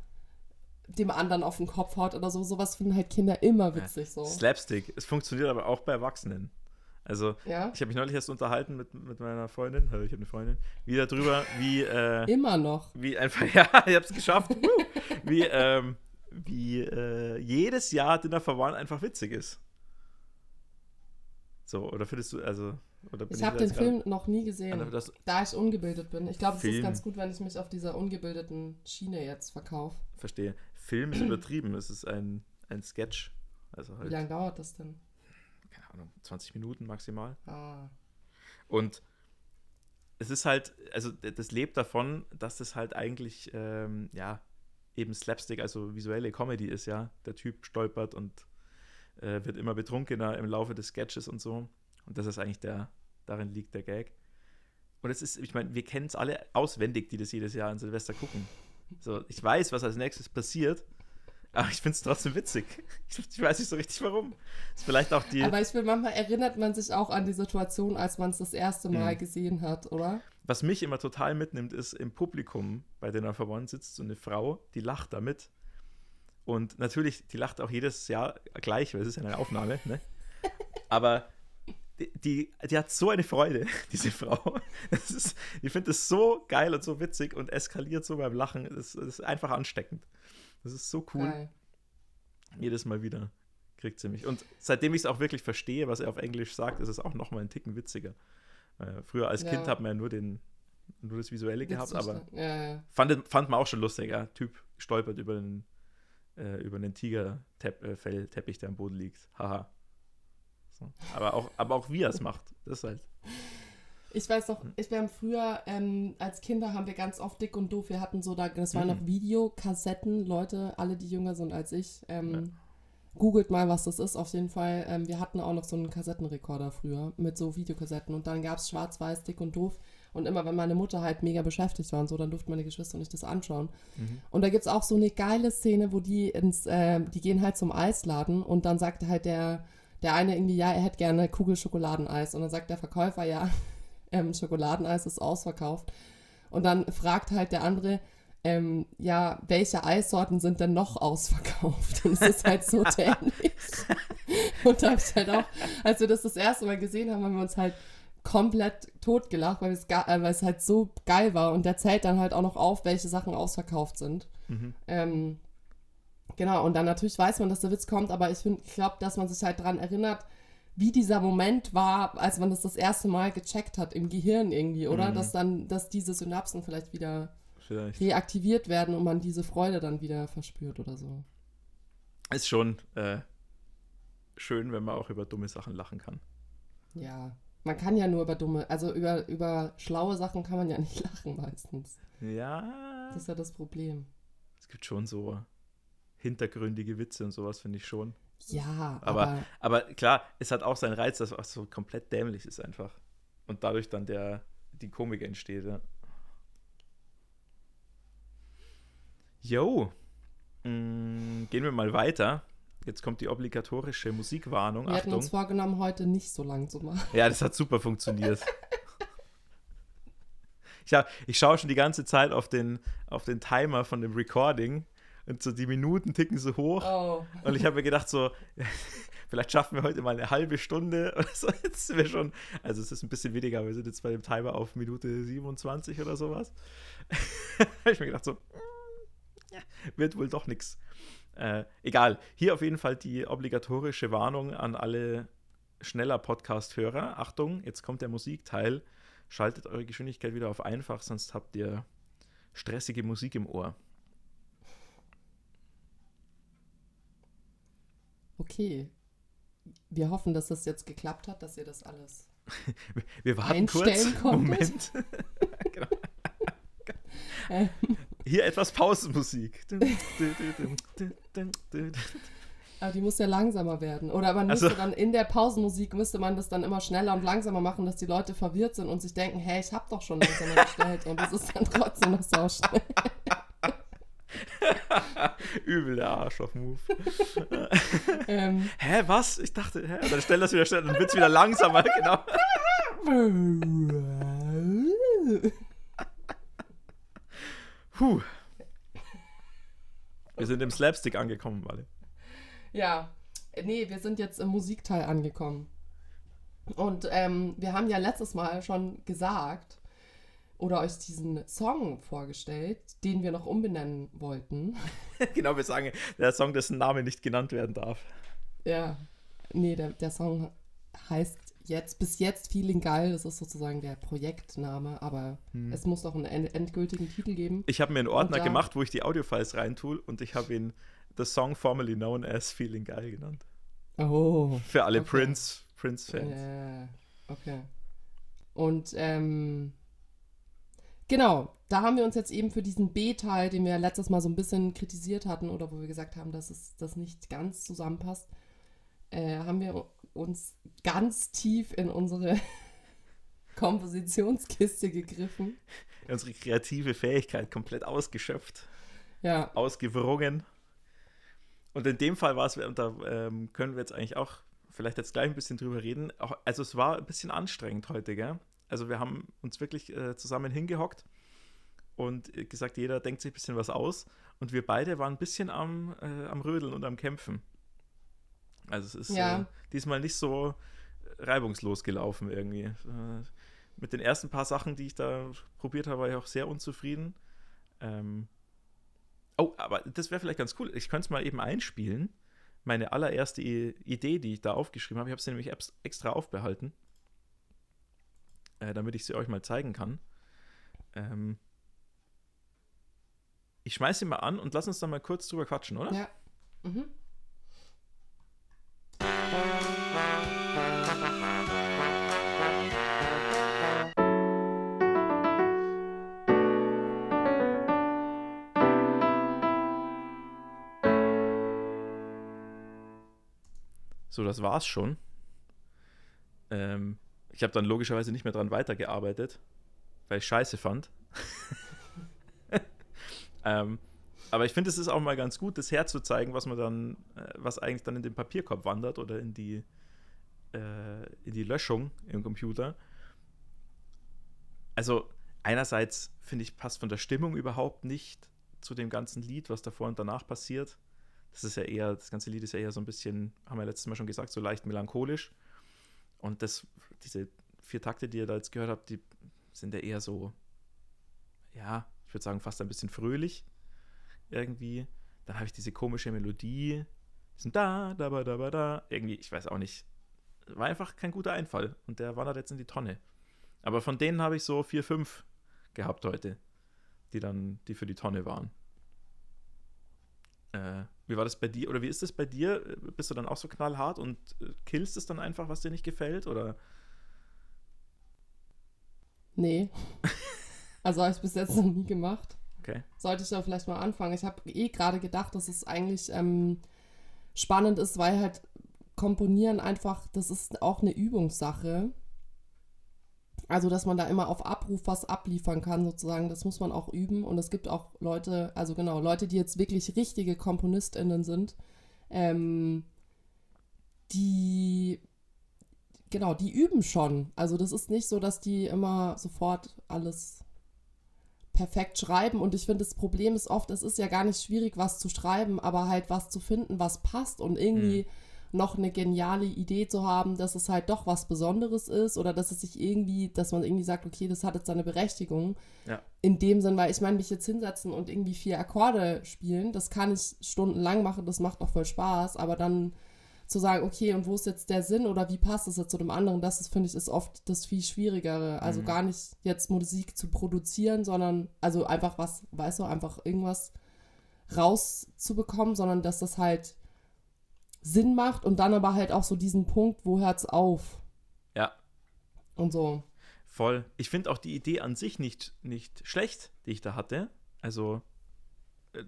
dem anderen auf den Kopf haut oder so. Sowas finden halt Kinder immer witzig so. Slapstick. Es funktioniert aber auch bei Erwachsenen. Also, Ja? ich habe mich neulich erst unterhalten mit, mit meiner Freundin, also ich habe eine Freundin, wieder drüber, wie, äh, Immer noch. wie einfach, ja, ich habe es geschafft, wie, ähm, wie äh, jedes Jahr Dinner for One einfach witzig ist. So, oder findest du, also, Ich habe den Film noch nie gesehen, Das, da ich ungebildet bin. Ich glaube, es ist ganz gut, wenn ich mich auf dieser ungebildeten Schiene jetzt verkaufe. verstehe. Film ist übertrieben, es ist ein, ein Sketch. Also Wie halt, lange dauert das denn? Keine Ahnung, 20 Minuten maximal. Ah. Und es ist halt, also das lebt davon, dass das halt eigentlich, ähm, ja, eben Slapstick, also visuelle Comedy ist, ja. Der Typ stolpert und äh, wird immer betrunkener im Laufe des Sketches und so. Und das ist eigentlich der, darin liegt der Gag. Und es ist, ich meine, wir kennen es alle auswendig, die das jedes Jahr an Silvester gucken. So, ich weiß, was als nächstes passiert, aber ich finde es trotzdem witzig. Ich, weiß nicht so richtig warum. ist vielleicht auch die. Aber ich finde, manchmal erinnert man sich auch an die Situation, als man es das erste Mal Mhm. gesehen hat, oder? Was mich immer total mitnimmt, ist im Publikum bei Dinner for One sitzt so eine Frau, die lacht damit. Und natürlich, die lacht auch jedes Jahr gleich, weil es ist ja eine Aufnahme, ne? Aber die, die, die hat so eine Freude, diese Frau. Ist, ich finde das so geil und so witzig und eskaliert so beim Lachen. Das, das ist einfach ansteckend. Das ist so cool. Geil. Jedes Mal wieder kriegt sie mich. Und seitdem ich es auch wirklich verstehe, was er auf Englisch sagt, ist es auch noch mal einen Ticken witziger. Äh, früher als Ja. Kind hat man ja nur, den, nur das Visuelle gehabt, aber? Ja, ja. fand, fand man auch schon lustig. Ja? Typ stolpert über den, äh, über den Tigerfellteppich, der am Boden liegt. Haha. So. Aber, auch, aber auch wie er es macht, das ist halt. Ich weiß noch, ich wir haben früher, ähm, als Kinder haben wir ganz oft dick und doof, wir hatten so, da, das waren Mhm. noch Videokassetten, Leute, alle, die jünger sind als ich, ähm, Ja. googelt mal, was das ist, auf jeden Fall. Ähm, wir hatten auch noch so einen Kassettenrekorder früher mit so Videokassetten und dann gab es schwarz-weiß, dick und doof Und immer, wenn meine Mutter halt mega beschäftigt war und so, dann durften meine Geschwister nicht das anschauen. Mhm. Und da gibt es auch so eine geile Szene, wo die ins, äh, die gehen halt zum Eisladen und dann sagt halt der, der eine irgendwie, ja, er hätte gerne Kugel Schokoladeneis. Und dann sagt der Verkäufer, ja, ähm, Schokoladeneis ist ausverkauft. Und dann fragt halt der andere, ähm, ja, welche Eissorten sind denn noch ausverkauft? Und es ist halt so dämlich. und da habe ich halt auch, als wir das das erste Mal gesehen haben, haben wir uns halt komplett totgelacht, weil, äh, weil es halt so geil war. Und der zählt dann halt auch noch auf, welche Sachen ausverkauft sind. Mhm. Ähm, genau, und dann natürlich weiß man, dass der Witz kommt, aber ich, ich glaube, dass man sich halt daran erinnert, wie dieser Moment war, als man das das erste Mal gecheckt hat im Gehirn irgendwie, oder? Mhm. Dass dann, dass diese Synapsen vielleicht wieder vielleicht. reaktiviert werden und man diese Freude dann wieder verspürt oder so. Ist schon äh, schön, wenn man auch über dumme Sachen lachen kann. Ja, man kann ja nur über dumme, also über, über schlaue Sachen kann man ja nicht lachen meistens. Ja. Das ist ja das Problem. Es gibt schon so hintergründige Witze und sowas, finde ich schon. Ja, aber, aber, aber klar, es hat auch seinen Reiz, dass es so komplett dämlich ist einfach. Und dadurch dann der, die Komik entsteht. Ja. Jo, mm, gehen wir mal weiter. Jetzt kommt die obligatorische Musikwarnung. Wir Achtung. hatten uns vorgenommen, heute nicht so lang zu machen. Ja, das hat super funktioniert. ich, hab, ich schaue schon die ganze Zeit auf den, auf den Timer von dem Recording und so die Minuten ticken so hoch. Oh. Und ich habe mir gedacht, so, vielleicht schaffen wir heute mal eine halbe Stunde oder so. Jetzt sind wir schon, also es ist ein bisschen weniger, wir sind jetzt bei dem Timer auf Minute 27 oder sowas. habe ich mir gedacht, so, wird wohl doch nichts. Äh, egal. Hier auf jeden Fall die obligatorische Warnung an alle schneller Podcast-Hörer. Achtung, jetzt kommt der Musikteil. Schaltet eure Geschwindigkeit wieder auf einfach, sonst habt ihr stressige Musik im Ohr. Okay. Wir hoffen, dass das jetzt geklappt hat, dass ihr das alles Wir warten kurz. Moment. genau. ähm, hier etwas Pausenmusik. Aber die muss ja langsamer werden. Oder man müsste also, dann in der Pausenmusik müsste man das dann immer schneller und langsamer machen, dass die Leute verwirrt sind und sich denken, hey, ich hab doch schon langsamer gestellt und das ist dann trotzdem noch so schnell. Übel der Arschloch-Move. ähm, hä, was? Ich dachte, hä? Dann stell das wieder schnell, dann wird's wieder langsamer, genau. Puh. Wir sind im Slapstick angekommen, Wale. Ja, nee, wir sind jetzt im Musikteil angekommen. Und ähm, wir haben ja letztes Mal schon gesagt oder euch diesen Song vorgestellt, den wir noch umbenennen wollten. genau, wir sagen, der Song, dessen Name nicht genannt werden darf. Ja, nee, der, der Song heißt jetzt, bis jetzt Feeling Geil, das ist sozusagen der Projektname, aber hm. es muss noch einen endgültigen Titel geben. Ich habe mir einen Ordner da, gemacht, wo ich die Audiofiles reintue und ich habe ihn The Song formerly known as Feeling Geil genannt. Oh. Für alle okay. Prince, Prince-Fans. Ja, okay. Und ähm, genau, da haben wir uns jetzt eben für diesen B-Teil, den wir letztes Mal so ein bisschen kritisiert hatten oder wo wir gesagt haben, dass es das nicht ganz zusammenpasst, äh, haben wir uns ganz tief in unsere Kompositionskiste gegriffen. Unsere kreative Fähigkeit komplett ausgeschöpft. Ja. Ausgewrungen. Und in dem Fall war es, und da ähm, können wir jetzt eigentlich auch vielleicht jetzt gleich ein bisschen drüber reden. Auch, also es war ein bisschen anstrengend heute, gell? Also wir haben uns wirklich äh, zusammen hingehockt und gesagt, jeder denkt sich ein bisschen was aus. Und wir beide waren ein bisschen am, äh, am Rödeln und am Kämpfen. Also es ist ja. äh, diesmal nicht so reibungslos gelaufen irgendwie. Äh, mit den ersten paar Sachen, die ich da probiert habe, war ich auch sehr unzufrieden. Ähm oh, aber das wäre vielleicht ganz cool. Ich könnte es mal eben einspielen. Meine allererste Idee, die ich da aufgeschrieben habe, ich habe sie nämlich extra aufbehalten, äh, damit ich sie euch mal zeigen kann. Ähm ich schmeiße sie mal an und lass uns da mal kurz drüber quatschen, oder? Ja. Mhm. So, das war's schon. Ähm, ich habe dann logischerweise nicht mehr dran weitergearbeitet. weil ich scheiße fand. ähm, aber ich finde, es ist auch mal ganz gut, das herzuzeigen, was man dann, äh, was eigentlich dann in den Papierkorb wandert oder in die, äh, in die Löschung im Computer. Also einerseits finde ich, passt von der Stimmung überhaupt nicht zu dem ganzen Lied, was davor und danach passiert. Das ist ja eher, das ganze Lied ist ja eher so ein bisschen, haben wir letztes Mal schon gesagt, so leicht melancholisch. Und das, diese vier Takte, die ihr da jetzt gehört habt, die sind ja eher so, ja, ich würde sagen, fast ein bisschen fröhlich irgendwie. Dann habe ich diese komische Melodie, diesen da, da, da, da, da, irgendwie, ich weiß auch nicht. War einfach kein guter Einfall und der wandert jetzt in die Tonne. Aber von denen habe ich so vier, fünf gehabt heute, die dann, die für die Tonne waren. Äh, wie war das bei dir? Oder wie ist das bei dir? Bist du dann auch so knallhart und äh, killst es dann einfach, was dir nicht gefällt? Oder? Nee. also habe ich bis jetzt noch nie gemacht. Okay. Sollte ich da vielleicht mal anfangen. Ich habe eh gerade gedacht, dass es eigentlich ähm, spannend ist, weil halt Komponieren einfach, das ist auch eine Übungssache. Also, dass man da immer auf Abruf was abliefern kann, sozusagen, das muss man auch üben. Und es gibt auch Leute, also genau, Leute, die jetzt wirklich richtige KomponistInnen sind, ähm, die, genau, die üben schon. Also, das ist nicht so, dass die immer sofort alles perfekt schreiben. Und ich finde, das Problem ist oft, es ist ja gar nicht schwierig, was zu schreiben, aber halt was zu finden, was passt und irgendwie. Mhm noch eine geniale Idee zu haben, dass es halt doch was Besonderes ist oder dass es sich irgendwie, dass man irgendwie sagt, okay, das hat jetzt seine Berechtigung. Ja. In dem Sinn, weil ich meine, mich jetzt hinsetzen und irgendwie vier Akkorde spielen, das kann ich stundenlang machen, das macht auch voll Spaß, aber dann zu sagen, okay, und wo ist jetzt der Sinn oder wie passt es jetzt zu dem anderen, das ist, finde ich, ist oft das viel Schwierigere. Also mhm. gar nicht jetzt Musik zu produzieren, sondern also einfach was, weißt du, einfach irgendwas rauszubekommen, sondern dass das halt Sinn macht und dann aber halt auch so diesen Punkt, wo hört's auf? Ja. Und so. Voll. Ich finde auch die Idee an sich nicht, nicht schlecht, die ich da hatte. Also äh, äh,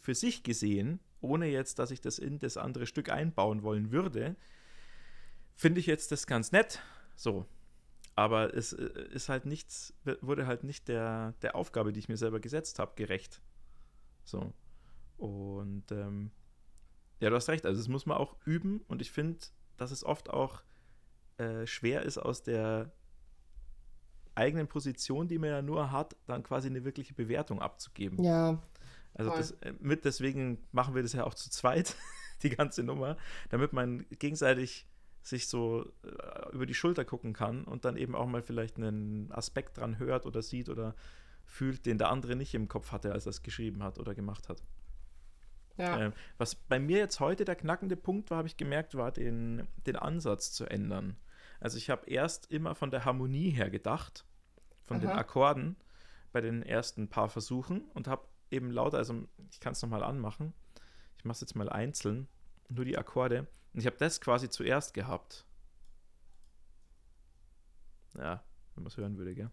für sich gesehen, ohne jetzt, dass ich das in das andere Stück einbauen wollen würde, finde ich jetzt das ganz nett. So. Aber es äh, ist halt nichts, wurde halt nicht der, der Aufgabe, die ich mir selber gesetzt habe, gerecht. So. Und ähm, ja, du hast recht. Also, das muss man auch üben. Und ich finde, dass es oft auch äh, schwer ist, aus der eigenen Position, die man ja nur hat, dann quasi eine wirkliche Bewertung abzugeben. Ja. Also das, äh, mit deswegen machen wir das ja auch zu zweit, die ganze Nummer, damit man gegenseitig sich so äh, über die Schulter gucken kann und dann eben auch mal vielleicht einen Aspekt dran hört oder sieht oder fühlt, den der andere nicht im Kopf hatte, als er es geschrieben hat oder gemacht hat. Ja. Ähm, was bei mir jetzt heute der knackende Punkt war, habe ich gemerkt, war den, den Ansatz zu ändern. Also ich habe erst immer von der Harmonie her gedacht, von Aha. den Akkorden bei den ersten paar Versuchen und habe eben lauter, also ich kann es nochmal anmachen, ich mache es jetzt mal einzeln, nur die Akkorde und ich habe das quasi zuerst gehabt. Ja, wenn man es hören würde, gell?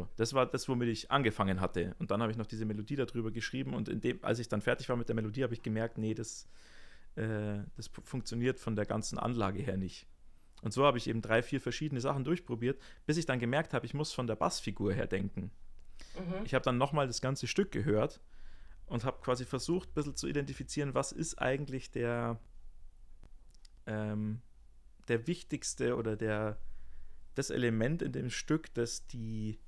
So, das war das, womit ich angefangen hatte. Und dann habe ich noch diese Melodie darüber geschrieben und dem, als ich dann fertig war mit der Melodie, habe ich gemerkt, nee, das, äh, das funktioniert von der ganzen Anlage her nicht. Und so habe ich eben drei, vier verschiedene Sachen durchprobiert, bis ich dann gemerkt habe, ich muss von der Bassfigur her denken. Mhm. Ich habe dann nochmal das ganze Stück gehört und habe quasi versucht, ein bisschen zu identifizieren, was ist eigentlich der, ähm, der wichtigste oder der, das Element in dem Stück, das die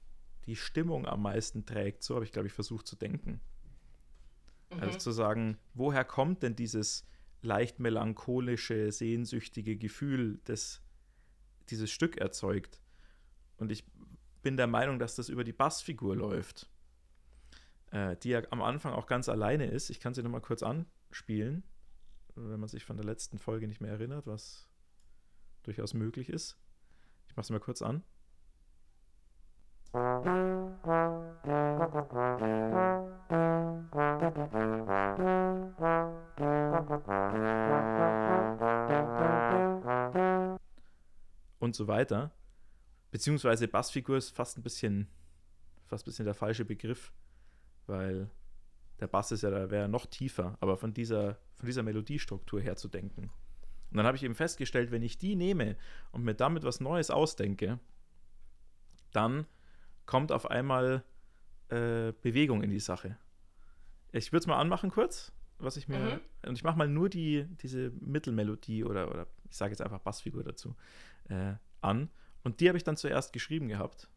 die Stimmung am meisten trägt. So habe ich, glaube ich, versucht zu denken. Mhm. Also zu sagen, woher kommt denn dieses leicht melancholische, sehnsüchtige Gefühl, das dieses Stück erzeugt? Und ich bin der Meinung, dass das über die Bassfigur läuft, äh, die ja am Anfang auch ganz alleine ist. Ich kann sie nochmal kurz anspielen, wenn man sich von der letzten Folge nicht mehr erinnert, was durchaus möglich ist. Ich mache es mal kurz an. Und so weiter. Beziehungsweise Bassfigur ist fast ein bisschen fast ein bisschen der falsche Begriff, weil der Bass ist ja, da wäre noch tiefer, aber von dieser, von dieser Melodiestruktur her zu denken. Und dann habe ich eben festgestellt, wenn ich die nehme und mir damit was Neues ausdenke, dann kommt auf einmal äh, Bewegung in die Sache. Ich würde es mal anmachen kurz, was ich mir. Mhm. Und ich mache mal nur die, diese Mittelmelodie oder, oder ich sage jetzt einfach Bassfigur dazu äh, an. Und die habe ich dann zuerst geschrieben gehabt.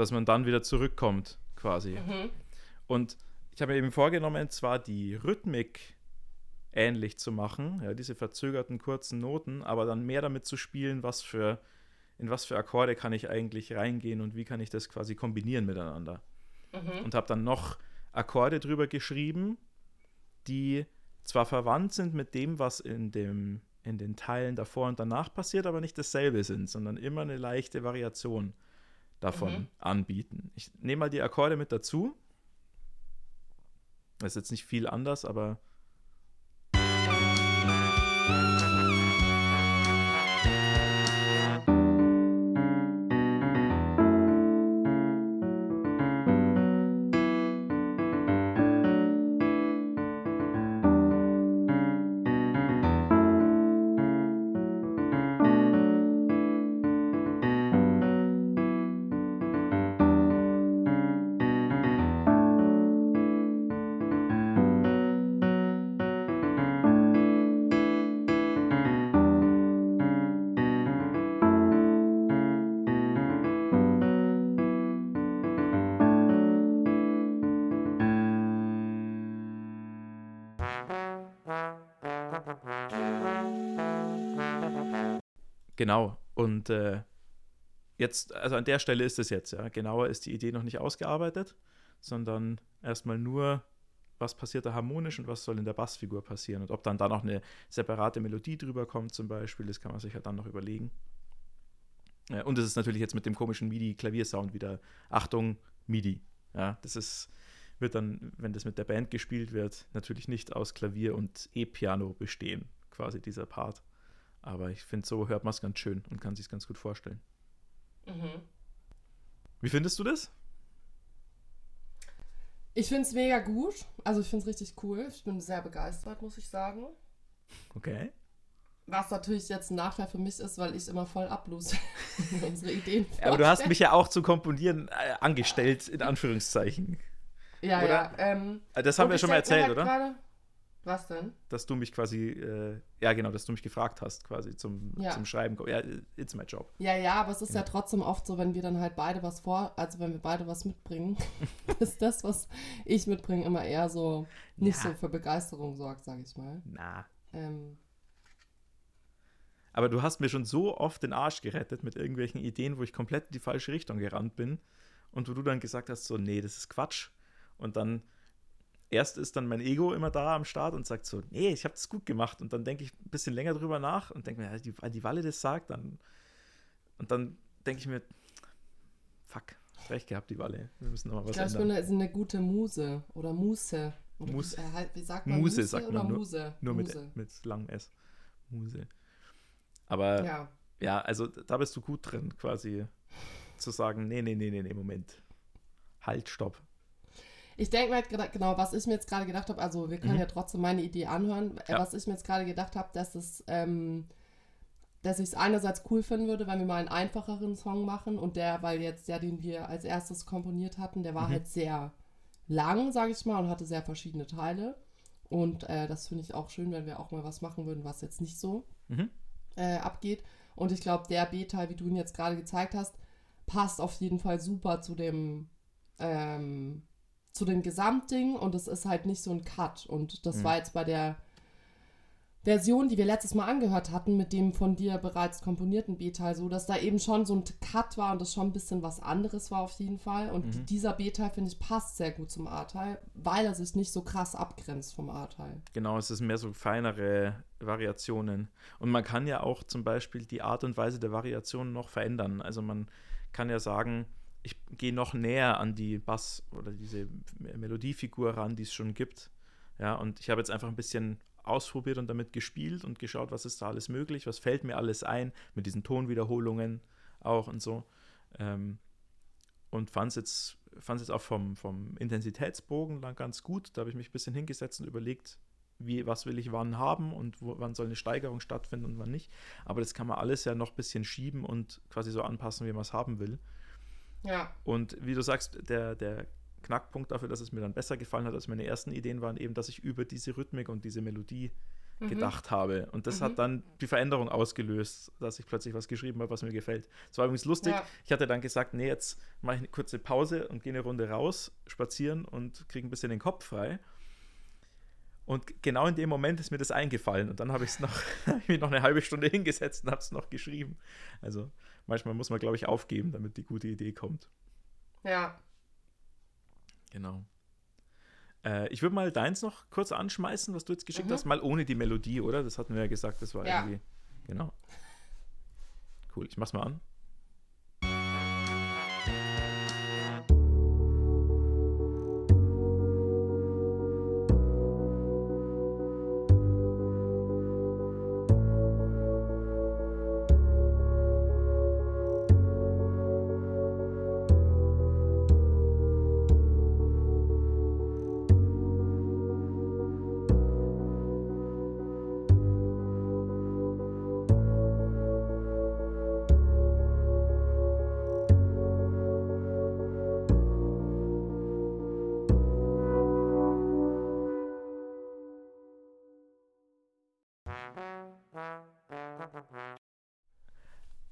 Dass man dann wieder zurückkommt, quasi. Mhm. Und ich habe mir eben vorgenommen, zwar die Rhythmik ähnlich zu machen, ja, diese verzögerten kurzen Noten, aber dann mehr damit zu spielen, was für, in was für Akkorde kann ich eigentlich reingehen und wie kann ich das quasi kombinieren miteinander. Mhm. Und habe dann noch Akkorde drüber geschrieben, die zwar verwandt sind mit dem, was in, dem, in den Teilen davor und danach passiert, aber nicht dasselbe sind, sondern immer eine leichte Variation davon mhm. anbieten. Ich nehme mal die Akkorde mit dazu. Das ist jetzt nicht viel anders, aber Genau. Und äh, jetzt, also an der Stelle ist es jetzt, ja. Genauer ist die Idee noch nicht ausgearbeitet, sondern erstmal nur, was passiert da harmonisch und was soll in der Bassfigur passieren. Und ob dann da noch eine separate Melodie drüber kommt, zum Beispiel, das kann man sich halt dann noch überlegen. Ja, und es ist natürlich jetzt mit dem komischen MIDI-Klaviersound wieder, Achtung, MIDI. Ja, das ist, wird dann, wenn das mit der Band gespielt wird, natürlich nicht aus Klavier und E-Piano bestehen, quasi dieser Part. Aber ich finde, so hört man es ganz schön und kann sich ganz gut vorstellen. Mhm. Wie findest du das? Ich finde es mega gut. Also ich finde es richtig cool. Ich bin sehr begeistert, muss ich sagen. Okay. Was natürlich jetzt ein Nachteil für mich ist, weil ich immer voll ablose unsere Ideen. Ja, aber du hast mich ja auch zu komponieren äh, angestellt, in Anführungszeichen. Ja, oder? ja. Ähm, das haben wir schon mal erzählt, halt oder? Grade, was denn? Dass du mich quasi, äh, ja genau, dass du mich gefragt hast quasi zum, ja. zum Schreiben. Ja, it's my job. Ja, ja, aber es ist ja. ja trotzdem oft so, wenn wir dann halt beide was vor, also wenn wir beide was mitbringen, ist das, was ich mitbringe, immer eher so nicht Na. so für Begeisterung sorgt, sage ich mal. Na. Ähm, aber du hast mir schon so oft den Arsch gerettet mit irgendwelchen Ideen, wo ich komplett in die falsche Richtung gerannt bin und wo du dann gesagt hast, so, nee, das ist Quatsch. Und dann erst ist dann mein Ego immer da am Start und sagt so, nee, ich habe das gut gemacht. Und dann denke ich ein bisschen länger drüber nach und denke mir, die, die Walle das sagt, dann. Und dann denke ich mir, fuck, recht gehabt, die Walle. Wir müssen nochmal was ich glaub, ändern. Ich bin eine, gute Muse oder Muse. Oder Muse. Wie, äh, wie sagt man Muse? Muse sagt man nur, Muse? Nur Muse. Mit, mit langem S. Muse. Aber ja. ja, also da bist du gut drin, quasi zu sagen, nee, nee, nee, nee, nee, Moment. Halt, stopp. Ich denke mir halt genau, was ich mir jetzt gerade gedacht habe, also wir können mhm. ja trotzdem meine Idee anhören, äh, ja. was ich mir jetzt gerade gedacht habe, dass es, ähm, dass ich es einerseits cool finden würde, wenn wir mal einen einfacheren Song machen und der, weil jetzt der, den wir als erstes komponiert hatten, der war mhm. halt sehr lang, sage ich mal, und hatte sehr verschiedene Teile. Und äh, das finde ich auch schön, wenn wir auch mal was machen würden, was jetzt nicht so mhm. äh, abgeht. Und ich glaube, der B-Teil, wie du ihn jetzt gerade gezeigt hast, passt auf jeden Fall super zu dem, ähm, zu dem Gesamtding und es ist halt nicht so ein Cut. Und das mhm. war jetzt bei der Version, die wir letztes Mal angehört hatten, mit dem von dir bereits komponierten B-Teil, so dass da eben schon so ein Cut war und das schon ein bisschen was anderes war auf jeden Fall. Und mhm. dieser B-Teil, finde ich, passt sehr gut zum A-Teil, weil er sich nicht so krass abgrenzt vom A-Teil. Genau, es ist mehr so feinere Variationen. Und man kann ja auch zum Beispiel die Art und Weise der Variationen noch verändern. Also man kann ja sagen, ich gehe noch näher an die Bass- oder diese Melodiefigur ran, die es schon gibt. Ja, und ich habe jetzt einfach ein bisschen ausprobiert und damit gespielt und geschaut, was ist da alles möglich, was fällt mir alles ein, mit diesen Tonwiederholungen auch und so. Ähm, und fand es jetzt, fand's jetzt auch vom, vom Intensitätsbogen dann ganz gut. Da habe ich mich ein bisschen hingesetzt und überlegt, wie, was will ich wann haben und wo, wann soll eine Steigerung stattfinden und wann nicht. Aber das kann man alles ja noch ein bisschen schieben und quasi so anpassen, wie man es haben will. Ja. Und wie du sagst, der, der Knackpunkt dafür, dass es mir dann besser gefallen hat als meine ersten Ideen waren eben, dass ich über diese Rhythmik und diese Melodie mhm. gedacht habe. Und das mhm. hat dann die Veränderung ausgelöst, dass ich plötzlich was geschrieben habe, was mir gefällt. Es war übrigens lustig. Ja. Ich hatte dann gesagt, nee, jetzt mache ich eine kurze Pause und gehe eine Runde raus, spazieren und kriege ein bisschen den Kopf frei. Und genau in dem Moment ist mir das eingefallen. Und dann habe ich es noch, ich mich noch eine halbe Stunde hingesetzt und habe es noch geschrieben. Also manchmal muss man, glaube ich, aufgeben, damit die gute Idee kommt. Ja, Genau. Äh, ich würde mal deins noch kurz anschmeißen, was du jetzt geschickt mhm. hast, mal ohne die Melodie, oder? Das hatten wir ja gesagt, das war ja. irgendwie. Genau. Cool, ich mach's mal an.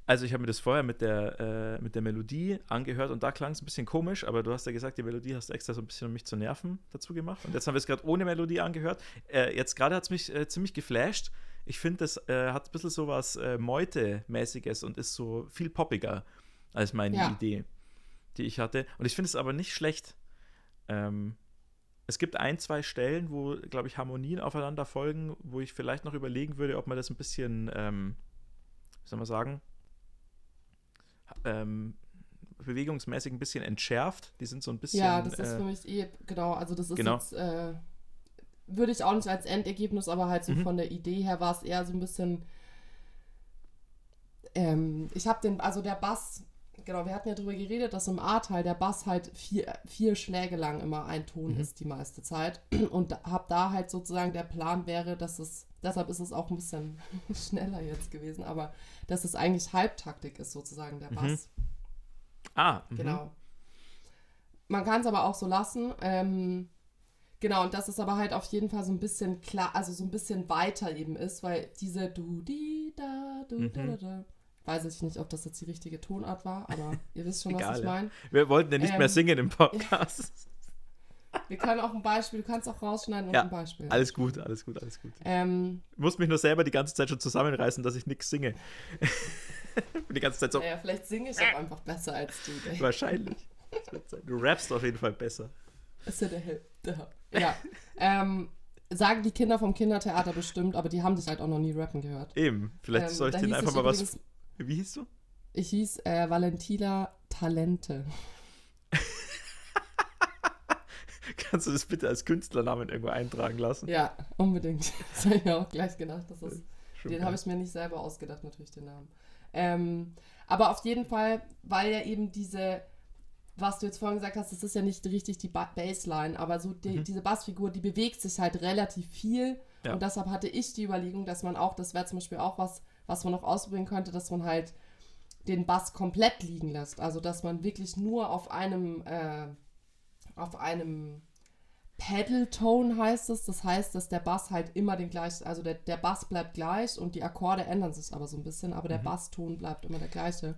Also ich habe mir das vorher mit der, äh, mit der Melodie angehört und da klang es ein bisschen komisch, aber du hast ja gesagt, die Melodie hast du extra so ein bisschen, um mich zu nerven, dazu gemacht. Und jetzt haben wir es gerade ohne Melodie angehört. Äh, jetzt gerade hat es mich äh, ziemlich geflasht. Ich finde, das äh, hat ein bisschen so was äh, Meute-mäßiges und ist so viel poppiger als meine ja. Idee, die ich hatte. Und ich finde es aber nicht schlecht. Ähm, es gibt ein, zwei Stellen, wo, glaube ich, Harmonien aufeinander folgen, wo ich vielleicht noch überlegen würde, ob man das ein bisschen, ähm, wie soll man sagen, ähm, bewegungsmäßig ein bisschen entschärft. Die sind so ein bisschen. Ja, das ist äh, für mich eh, genau, also das ist genau. jetzt, äh, würde ich auch nicht als Endergebnis, aber halt so mhm. von der Idee her war es eher so ein bisschen. Ähm, ich habe den, also der Bass, genau, wir hatten ja drüber geredet, dass im A-Teil der Bass halt vier, vier Schläge lang immer ein Ton mhm. ist die meiste Zeit. Und habe da halt sozusagen der Plan wäre, dass es Deshalb ist es auch ein bisschen schneller jetzt gewesen, aber dass es eigentlich Halbtaktik ist, sozusagen, der mhm. Bass. Mhm. Ah, mh. genau. Man kann es aber auch so lassen. Ähm, genau, und dass es aber halt auf jeden Fall so ein bisschen klar, also so ein bisschen weiter eben ist, weil diese du, di, da, du, mhm. da, da, da. Weiß ich nicht, ob das jetzt die richtige Tonart war, aber ihr wisst schon, Egal, was ich meine. Wir wollten ja nicht ähm, mehr singen im Podcast. Wir können auch ein Beispiel, du kannst auch rausschneiden und ja, ein Beispiel. Alles gut, alles gut, alles gut. Ähm, ich muss mich nur selber die ganze Zeit schon zusammenreißen, dass ich nichts singe. Bin die ganze Zeit so. Naja, vielleicht singe ich auch einfach besser als du. Ey. Wahrscheinlich. Du rappst auf jeden Fall besser. ist ja der Hälfte. Ja. ähm, sagen die Kinder vom Kindertheater bestimmt, aber die haben dich halt auch noch nie rappen gehört. Eben. Vielleicht ähm, soll ich denen einfach mal was. Wie hieß du? Ich hieß äh, Valentina Talente. Kannst du das bitte als Künstlernamen irgendwo eintragen lassen? Ja, unbedingt. Das habe ich mir auch gleich gedacht. Das ist, den habe ich mir nicht selber ausgedacht, natürlich, den Namen. Ähm, aber auf jeden Fall, weil ja eben diese, was du jetzt vorhin gesagt hast, das ist ja nicht richtig die ba Baseline, aber so die, mhm. diese Bassfigur, die bewegt sich halt relativ viel. Ja. Und deshalb hatte ich die Überlegung, dass man auch, das wäre zum Beispiel auch was, was man noch ausprobieren könnte, dass man halt den Bass komplett liegen lässt. Also dass man wirklich nur auf einem, äh, auf einem Pedal Tone heißt es. Das heißt, dass der Bass halt immer den gleichen, also der, der Bass bleibt gleich und die Akkorde ändern sich aber so ein bisschen, aber der mhm. Basston bleibt immer der gleiche.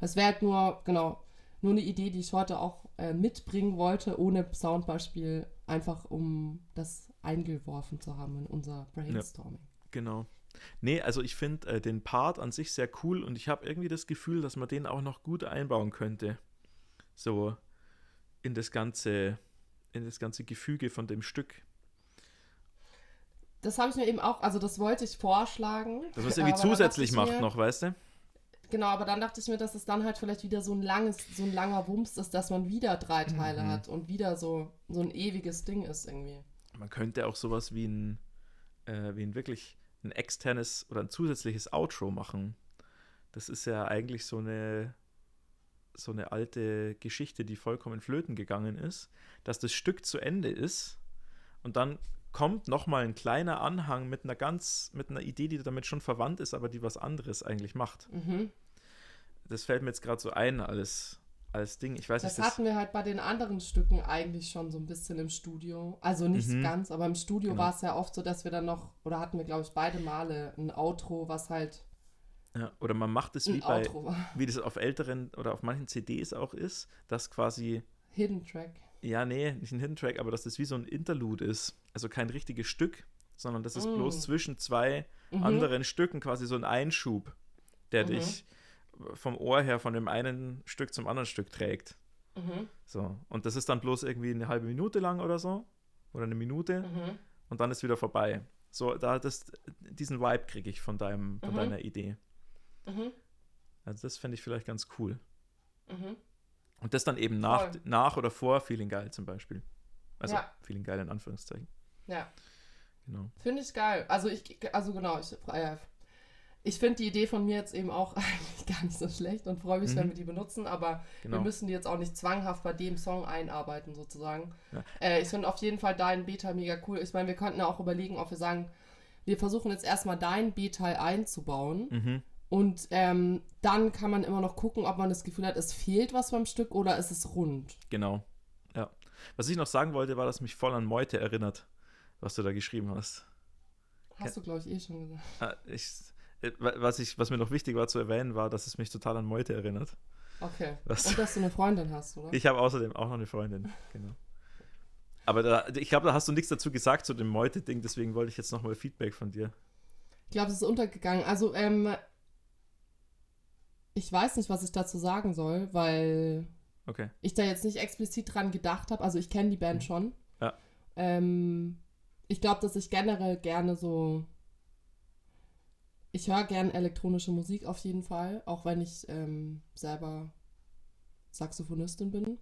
Das wäre halt nur, genau, nur eine Idee, die ich heute auch äh, mitbringen wollte, ohne Soundbeispiel, einfach um das eingeworfen zu haben in unser Brainstorming. Ja, genau. Nee, also ich finde äh, den Part an sich sehr cool und ich habe irgendwie das Gefühl, dass man den auch noch gut einbauen könnte. So in das ganze, in das ganze Gefüge von dem Stück. Das habe ich mir eben auch, also das wollte ich vorschlagen. Dass man es irgendwie zusätzlich macht mir, noch, weißt du? Genau, aber dann dachte ich mir, dass es dann halt vielleicht wieder so ein langes, so ein langer Wumms ist, dass man wieder drei Teile mhm. hat und wieder so, so ein ewiges Ding ist irgendwie. Man könnte auch sowas wie ein, äh, wie ein wirklich ein externes oder ein zusätzliches Outro machen. Das ist ja eigentlich so eine so eine alte Geschichte, die vollkommen flöten gegangen ist, dass das Stück zu Ende ist und dann kommt nochmal ein kleiner Anhang mit einer ganz, mit einer Idee, die damit schon verwandt ist, aber die was anderes eigentlich macht. Mhm. Das fällt mir jetzt gerade so ein als, als Ding. Ich weiß das nicht, hatten wir halt bei den anderen Stücken eigentlich schon so ein bisschen im Studio. Also nicht mhm. ganz, aber im Studio genau. war es ja oft so, dass wir dann noch, oder hatten wir, glaube ich, beide Male ein Outro, was halt ja, oder man macht es wie bei, wie das auf älteren oder auf manchen CDs auch ist, dass quasi. Hidden Track. Ja, nee, nicht ein Hidden Track, aber dass das wie so ein Interlude ist. Also kein richtiges Stück, sondern das ist mm. bloß zwischen zwei mhm. anderen Stücken quasi so ein Einschub, der mhm. dich vom Ohr her von dem einen Stück zum anderen Stück trägt. Mhm. So. Und das ist dann bloß irgendwie eine halbe Minute lang oder so. Oder eine Minute. Mhm. Und dann ist wieder vorbei. So, da das, diesen Vibe kriege ich von deinem, von mhm. deiner Idee. Mhm. Also das fände ich vielleicht ganz cool. Mhm. Und das dann eben nach, nach oder vor Feeling Geil zum Beispiel. Also ja. Feeling Geil in Anführungszeichen. Ja. Genau. Finde ich geil. Also ich, also genau, ich, äh, ich finde die Idee von mir jetzt eben auch eigentlich gar nicht so schlecht und freue mich, mhm. wenn wir die benutzen, aber genau. wir müssen die jetzt auch nicht zwanghaft bei dem Song einarbeiten, sozusagen. Ja. Äh, ich finde auf jeden Fall deinen Beta mega cool. Ich meine, wir könnten ja auch überlegen, ob wir sagen, wir versuchen jetzt erstmal deinen B-Teil einzubauen. Mhm. Und ähm, dann kann man immer noch gucken, ob man das Gefühl hat, es fehlt was beim Stück oder ist es rund. Genau. Ja. Was ich noch sagen wollte, war, dass mich voll an Meute erinnert, was du da geschrieben hast. Hast du, glaube ich, eh schon gesagt. Ah, ich, was, ich, was mir noch wichtig war zu erwähnen, war, dass es mich total an Meute erinnert. Okay. Was? Und dass du eine Freundin hast, oder? Ich habe außerdem auch noch eine Freundin, genau. Aber da, ich glaube, da hast du nichts dazu gesagt zu dem Meute-Ding, deswegen wollte ich jetzt nochmal Feedback von dir. Ich glaube, es ist untergegangen. Also, ähm, ich weiß nicht, was ich dazu sagen soll, weil okay. ich da jetzt nicht explizit dran gedacht habe. Also ich kenne die Band mhm. schon. Ja. Ähm, ich glaube, dass ich generell gerne so. Ich höre gerne elektronische Musik auf jeden Fall, auch wenn ich ähm, selber Saxophonistin bin.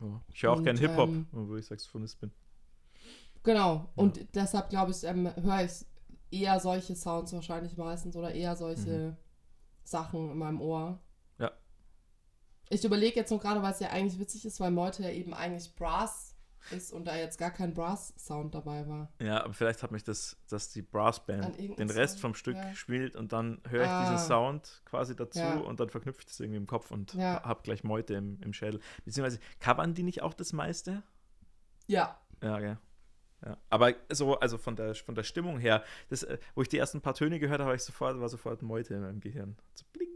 Oh, ich höre auch gerne Hip-Hop, ähm, obwohl ich Saxophonist bin. Genau, ja. und deshalb glaube ich, ähm, höre ich eher solche Sounds wahrscheinlich meistens oder eher solche. Mhm Sachen in meinem Ohr. Ja. Ich überlege jetzt nur gerade, weil es ja eigentlich witzig ist, weil Meute ja eben eigentlich Brass ist und da jetzt gar kein Brass-Sound dabei war. Ja, aber vielleicht hat mich das, dass die Brassband den Rest vom Stück ja. spielt und dann höre ich ah. diesen Sound quasi dazu ja. und dann verknüpfe ich das irgendwie im Kopf und ja. habe gleich Meute im, im Schädel. Beziehungsweise covern die nicht auch das meiste? Ja. Ja, ja. Ja, aber so, also von der, von der Stimmung her, das, äh, wo ich die ersten paar Töne gehört habe, ich sofort, war sofort Meute in meinem Gehirn. So bling.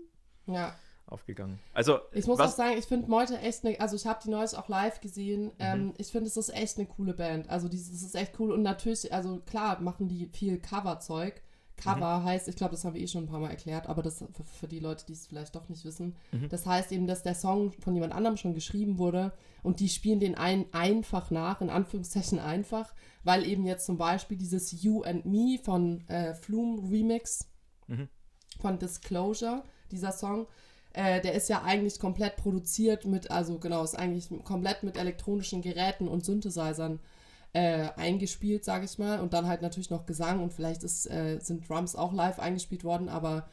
Ja. Aufgegangen. Also, ich muss was, auch sagen, ich finde Meute echt eine, also ich habe die neues auch live gesehen. Mhm. Ähm, ich finde, es ist echt eine coole Band. Also, das ist echt cool und natürlich, also klar, machen die viel Coverzeug. Cover mhm. heißt, ich glaube, das haben wir eh schon ein paar Mal erklärt, aber das für, für die Leute, die es vielleicht doch nicht wissen, mhm. das heißt eben, dass der Song von jemand anderem schon geschrieben wurde und die spielen den ein, einfach nach, in Anführungszeichen einfach, weil eben jetzt zum Beispiel dieses You and Me von äh, Flume Remix mhm. von Disclosure, dieser Song, äh, der ist ja eigentlich komplett produziert mit, also genau, ist eigentlich komplett mit elektronischen Geräten und Synthesizern äh, eingespielt, sage ich mal. Und dann halt natürlich noch Gesang und vielleicht ist, äh, sind Drums auch live eingespielt worden, aber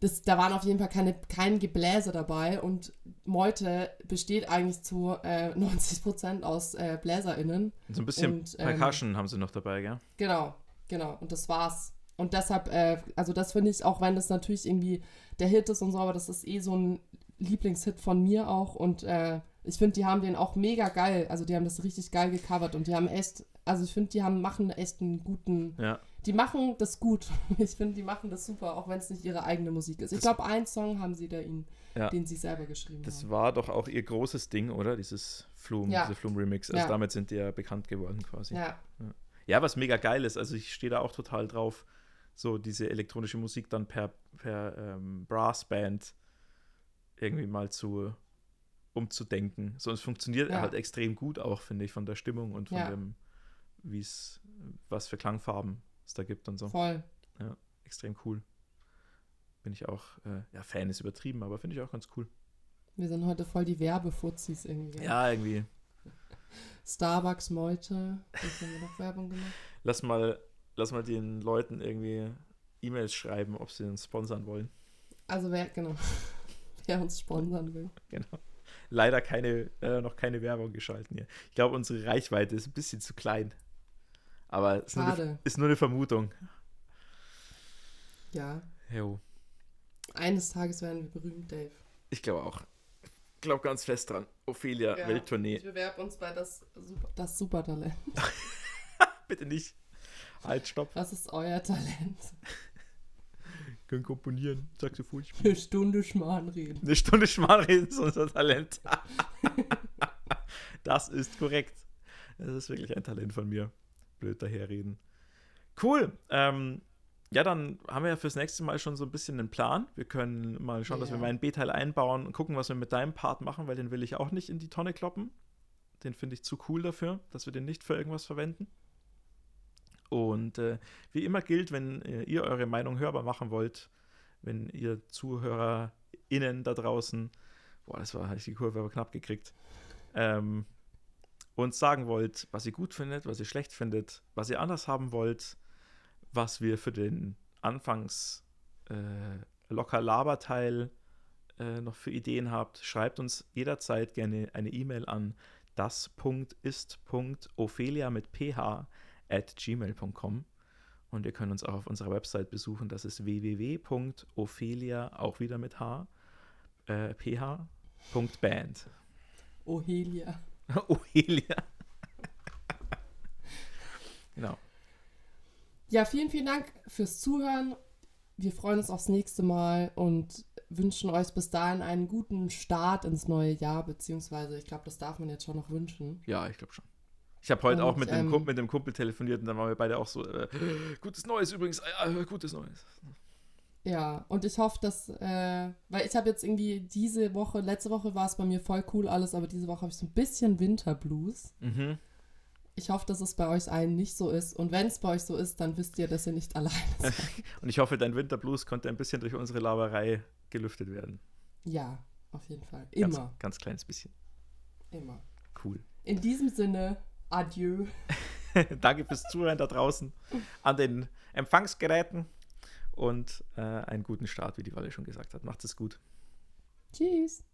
das, da waren auf jeden Fall keine, kein Gebläse dabei und Meute besteht eigentlich zu äh, 90% aus äh, BläserInnen. So ein bisschen und, ähm, Percussion haben sie noch dabei, gell? Genau, genau. Und das war's. Und deshalb, äh, also das finde ich, auch wenn das natürlich irgendwie der Hit ist und so, aber das ist eh so ein Lieblingshit von mir auch und äh, Ich finde, die haben den auch mega geil. Also die haben das richtig geil gecovert und die haben echt, also ich finde, die haben machen echt einen guten. Ja. Die machen das gut. Ich finde, die machen das super, auch wenn es nicht ihre eigene Musik ist. Ich glaube, einen Song haben sie da ihnen, Ja. den sie selber geschrieben Das haben. war doch auch ihr großes Ding, oder? Dieses Flume, Ja. diese Flume-Remix. Also damit sind die ja bekannt geworden quasi. Ja, Ja, was mega geil ist. Also ich stehe da auch total drauf, so diese elektronische Musik dann per, per ähm, Brassband irgendwie mal zu umzudenken. So, es funktioniert Ja. halt extrem gut auch, finde ich, von der Stimmung und von Ja. dem, wie es, was für Klangfarben es da gibt und so. voll. Extrem cool. Bin ich auch, äh, ja, Fan ist übertrieben, aber finde ich auch ganz cool. Wir sind heute voll die Werbefuzis irgendwie. Ja, irgendwie. Starbucks, Meute. Haben wir noch Werbung gemacht? Lass mal, lass mal den Leuten irgendwie E-Mails schreiben, ob sie uns sponsern wollen. Also wer, genau. Wer uns sponsern will. Genau. Leider keine, äh, noch keine Werbung geschalten hier. Ich glaube, unsere Reichweite ist ein bisschen zu klein. Aber ist nur, eine, Schade. ist nur eine Vermutung. Ja. Jo. Eines Tages werden wir berühmt, Dave. Ich glaube auch. Ich glaube ganz fest dran. Ophelia, Ja. Welttournee. Ich bewerbe uns bei das, Super- das Supertalent. Bitte nicht. Halt, stopp. Was ist euer Talent? Können komponieren. Saxophon spielen. Eine Stunde Schmarrn reden. Eine Stunde Schmarrn ist unser Talent. das ist korrekt. Das ist wirklich ein Talent von mir. Blöd daherreden. Cool. Ähm, ja, dann haben wir ja fürs nächste Mal schon so ein bisschen einen Plan. Wir können mal schauen, dass wir Ja. meinen B-Teil einbauen und gucken, was wir mit deinem Part machen, weil den will ich auch nicht in die Tonne kloppen. Den finde ich zu cool dafür, dass wir den nicht für irgendwas verwenden. Und äh, wie immer gilt, wenn äh, ihr eure Meinung hörbar machen wollt, wenn ihr ZuhörerInnen da draußen, boah, das war, habe ich die Kurve aber knapp gekriegt, ähm, uns sagen wollt, was ihr gut findet, was ihr schlecht findet, was ihr anders haben wollt, was wir für den Anfangs äh, locker Laberteil äh, noch für Ideen habt, schreibt uns jederzeit gerne eine E-Mail an das.ist.ophelia mit ph at gmail.com und ihr könnt uns auch auf unserer Website besuchen. Das ist www.ophelia, auch wieder mit H, äh, ph.band. Ohelia. Ophelia. genau. Ja, vielen, vielen Dank fürs Zuhören. Wir freuen uns aufs nächste Mal und wünschen euch bis dahin einen guten Start ins neue Jahr, beziehungsweise ich glaube, das darf man jetzt schon noch wünschen. Ja, ich glaube schon. Ich habe heute Und, auch mit, dem ähm, Kumpel, mit dem Kumpel telefoniert und dann waren wir beide auch so, äh, gutes Neues übrigens, äh, gutes Neues. Ja, und ich hoffe, dass, äh, weil ich habe jetzt irgendwie diese Woche, letzte Woche war es bei mir voll cool alles, aber diese Woche habe ich so ein bisschen Winterblues. Mhm. Ich hoffe, dass es bei euch allen nicht so ist. Und wenn es bei euch so ist, dann wisst ihr, dass ihr nicht alleine seid. Und ich hoffe, dein Winterblues konnte ein bisschen durch unsere Laberei gelüftet werden. ja, auf jeden Fall. Ganz, Immer. Ganz kleines bisschen. Immer. Cool. In diesem Sinne, Adieu. Danke fürs Zuhören da draußen an den Empfangsgeräten und äh, einen guten Start, wie die Walle schon gesagt hat. Macht es gut. Tschüss.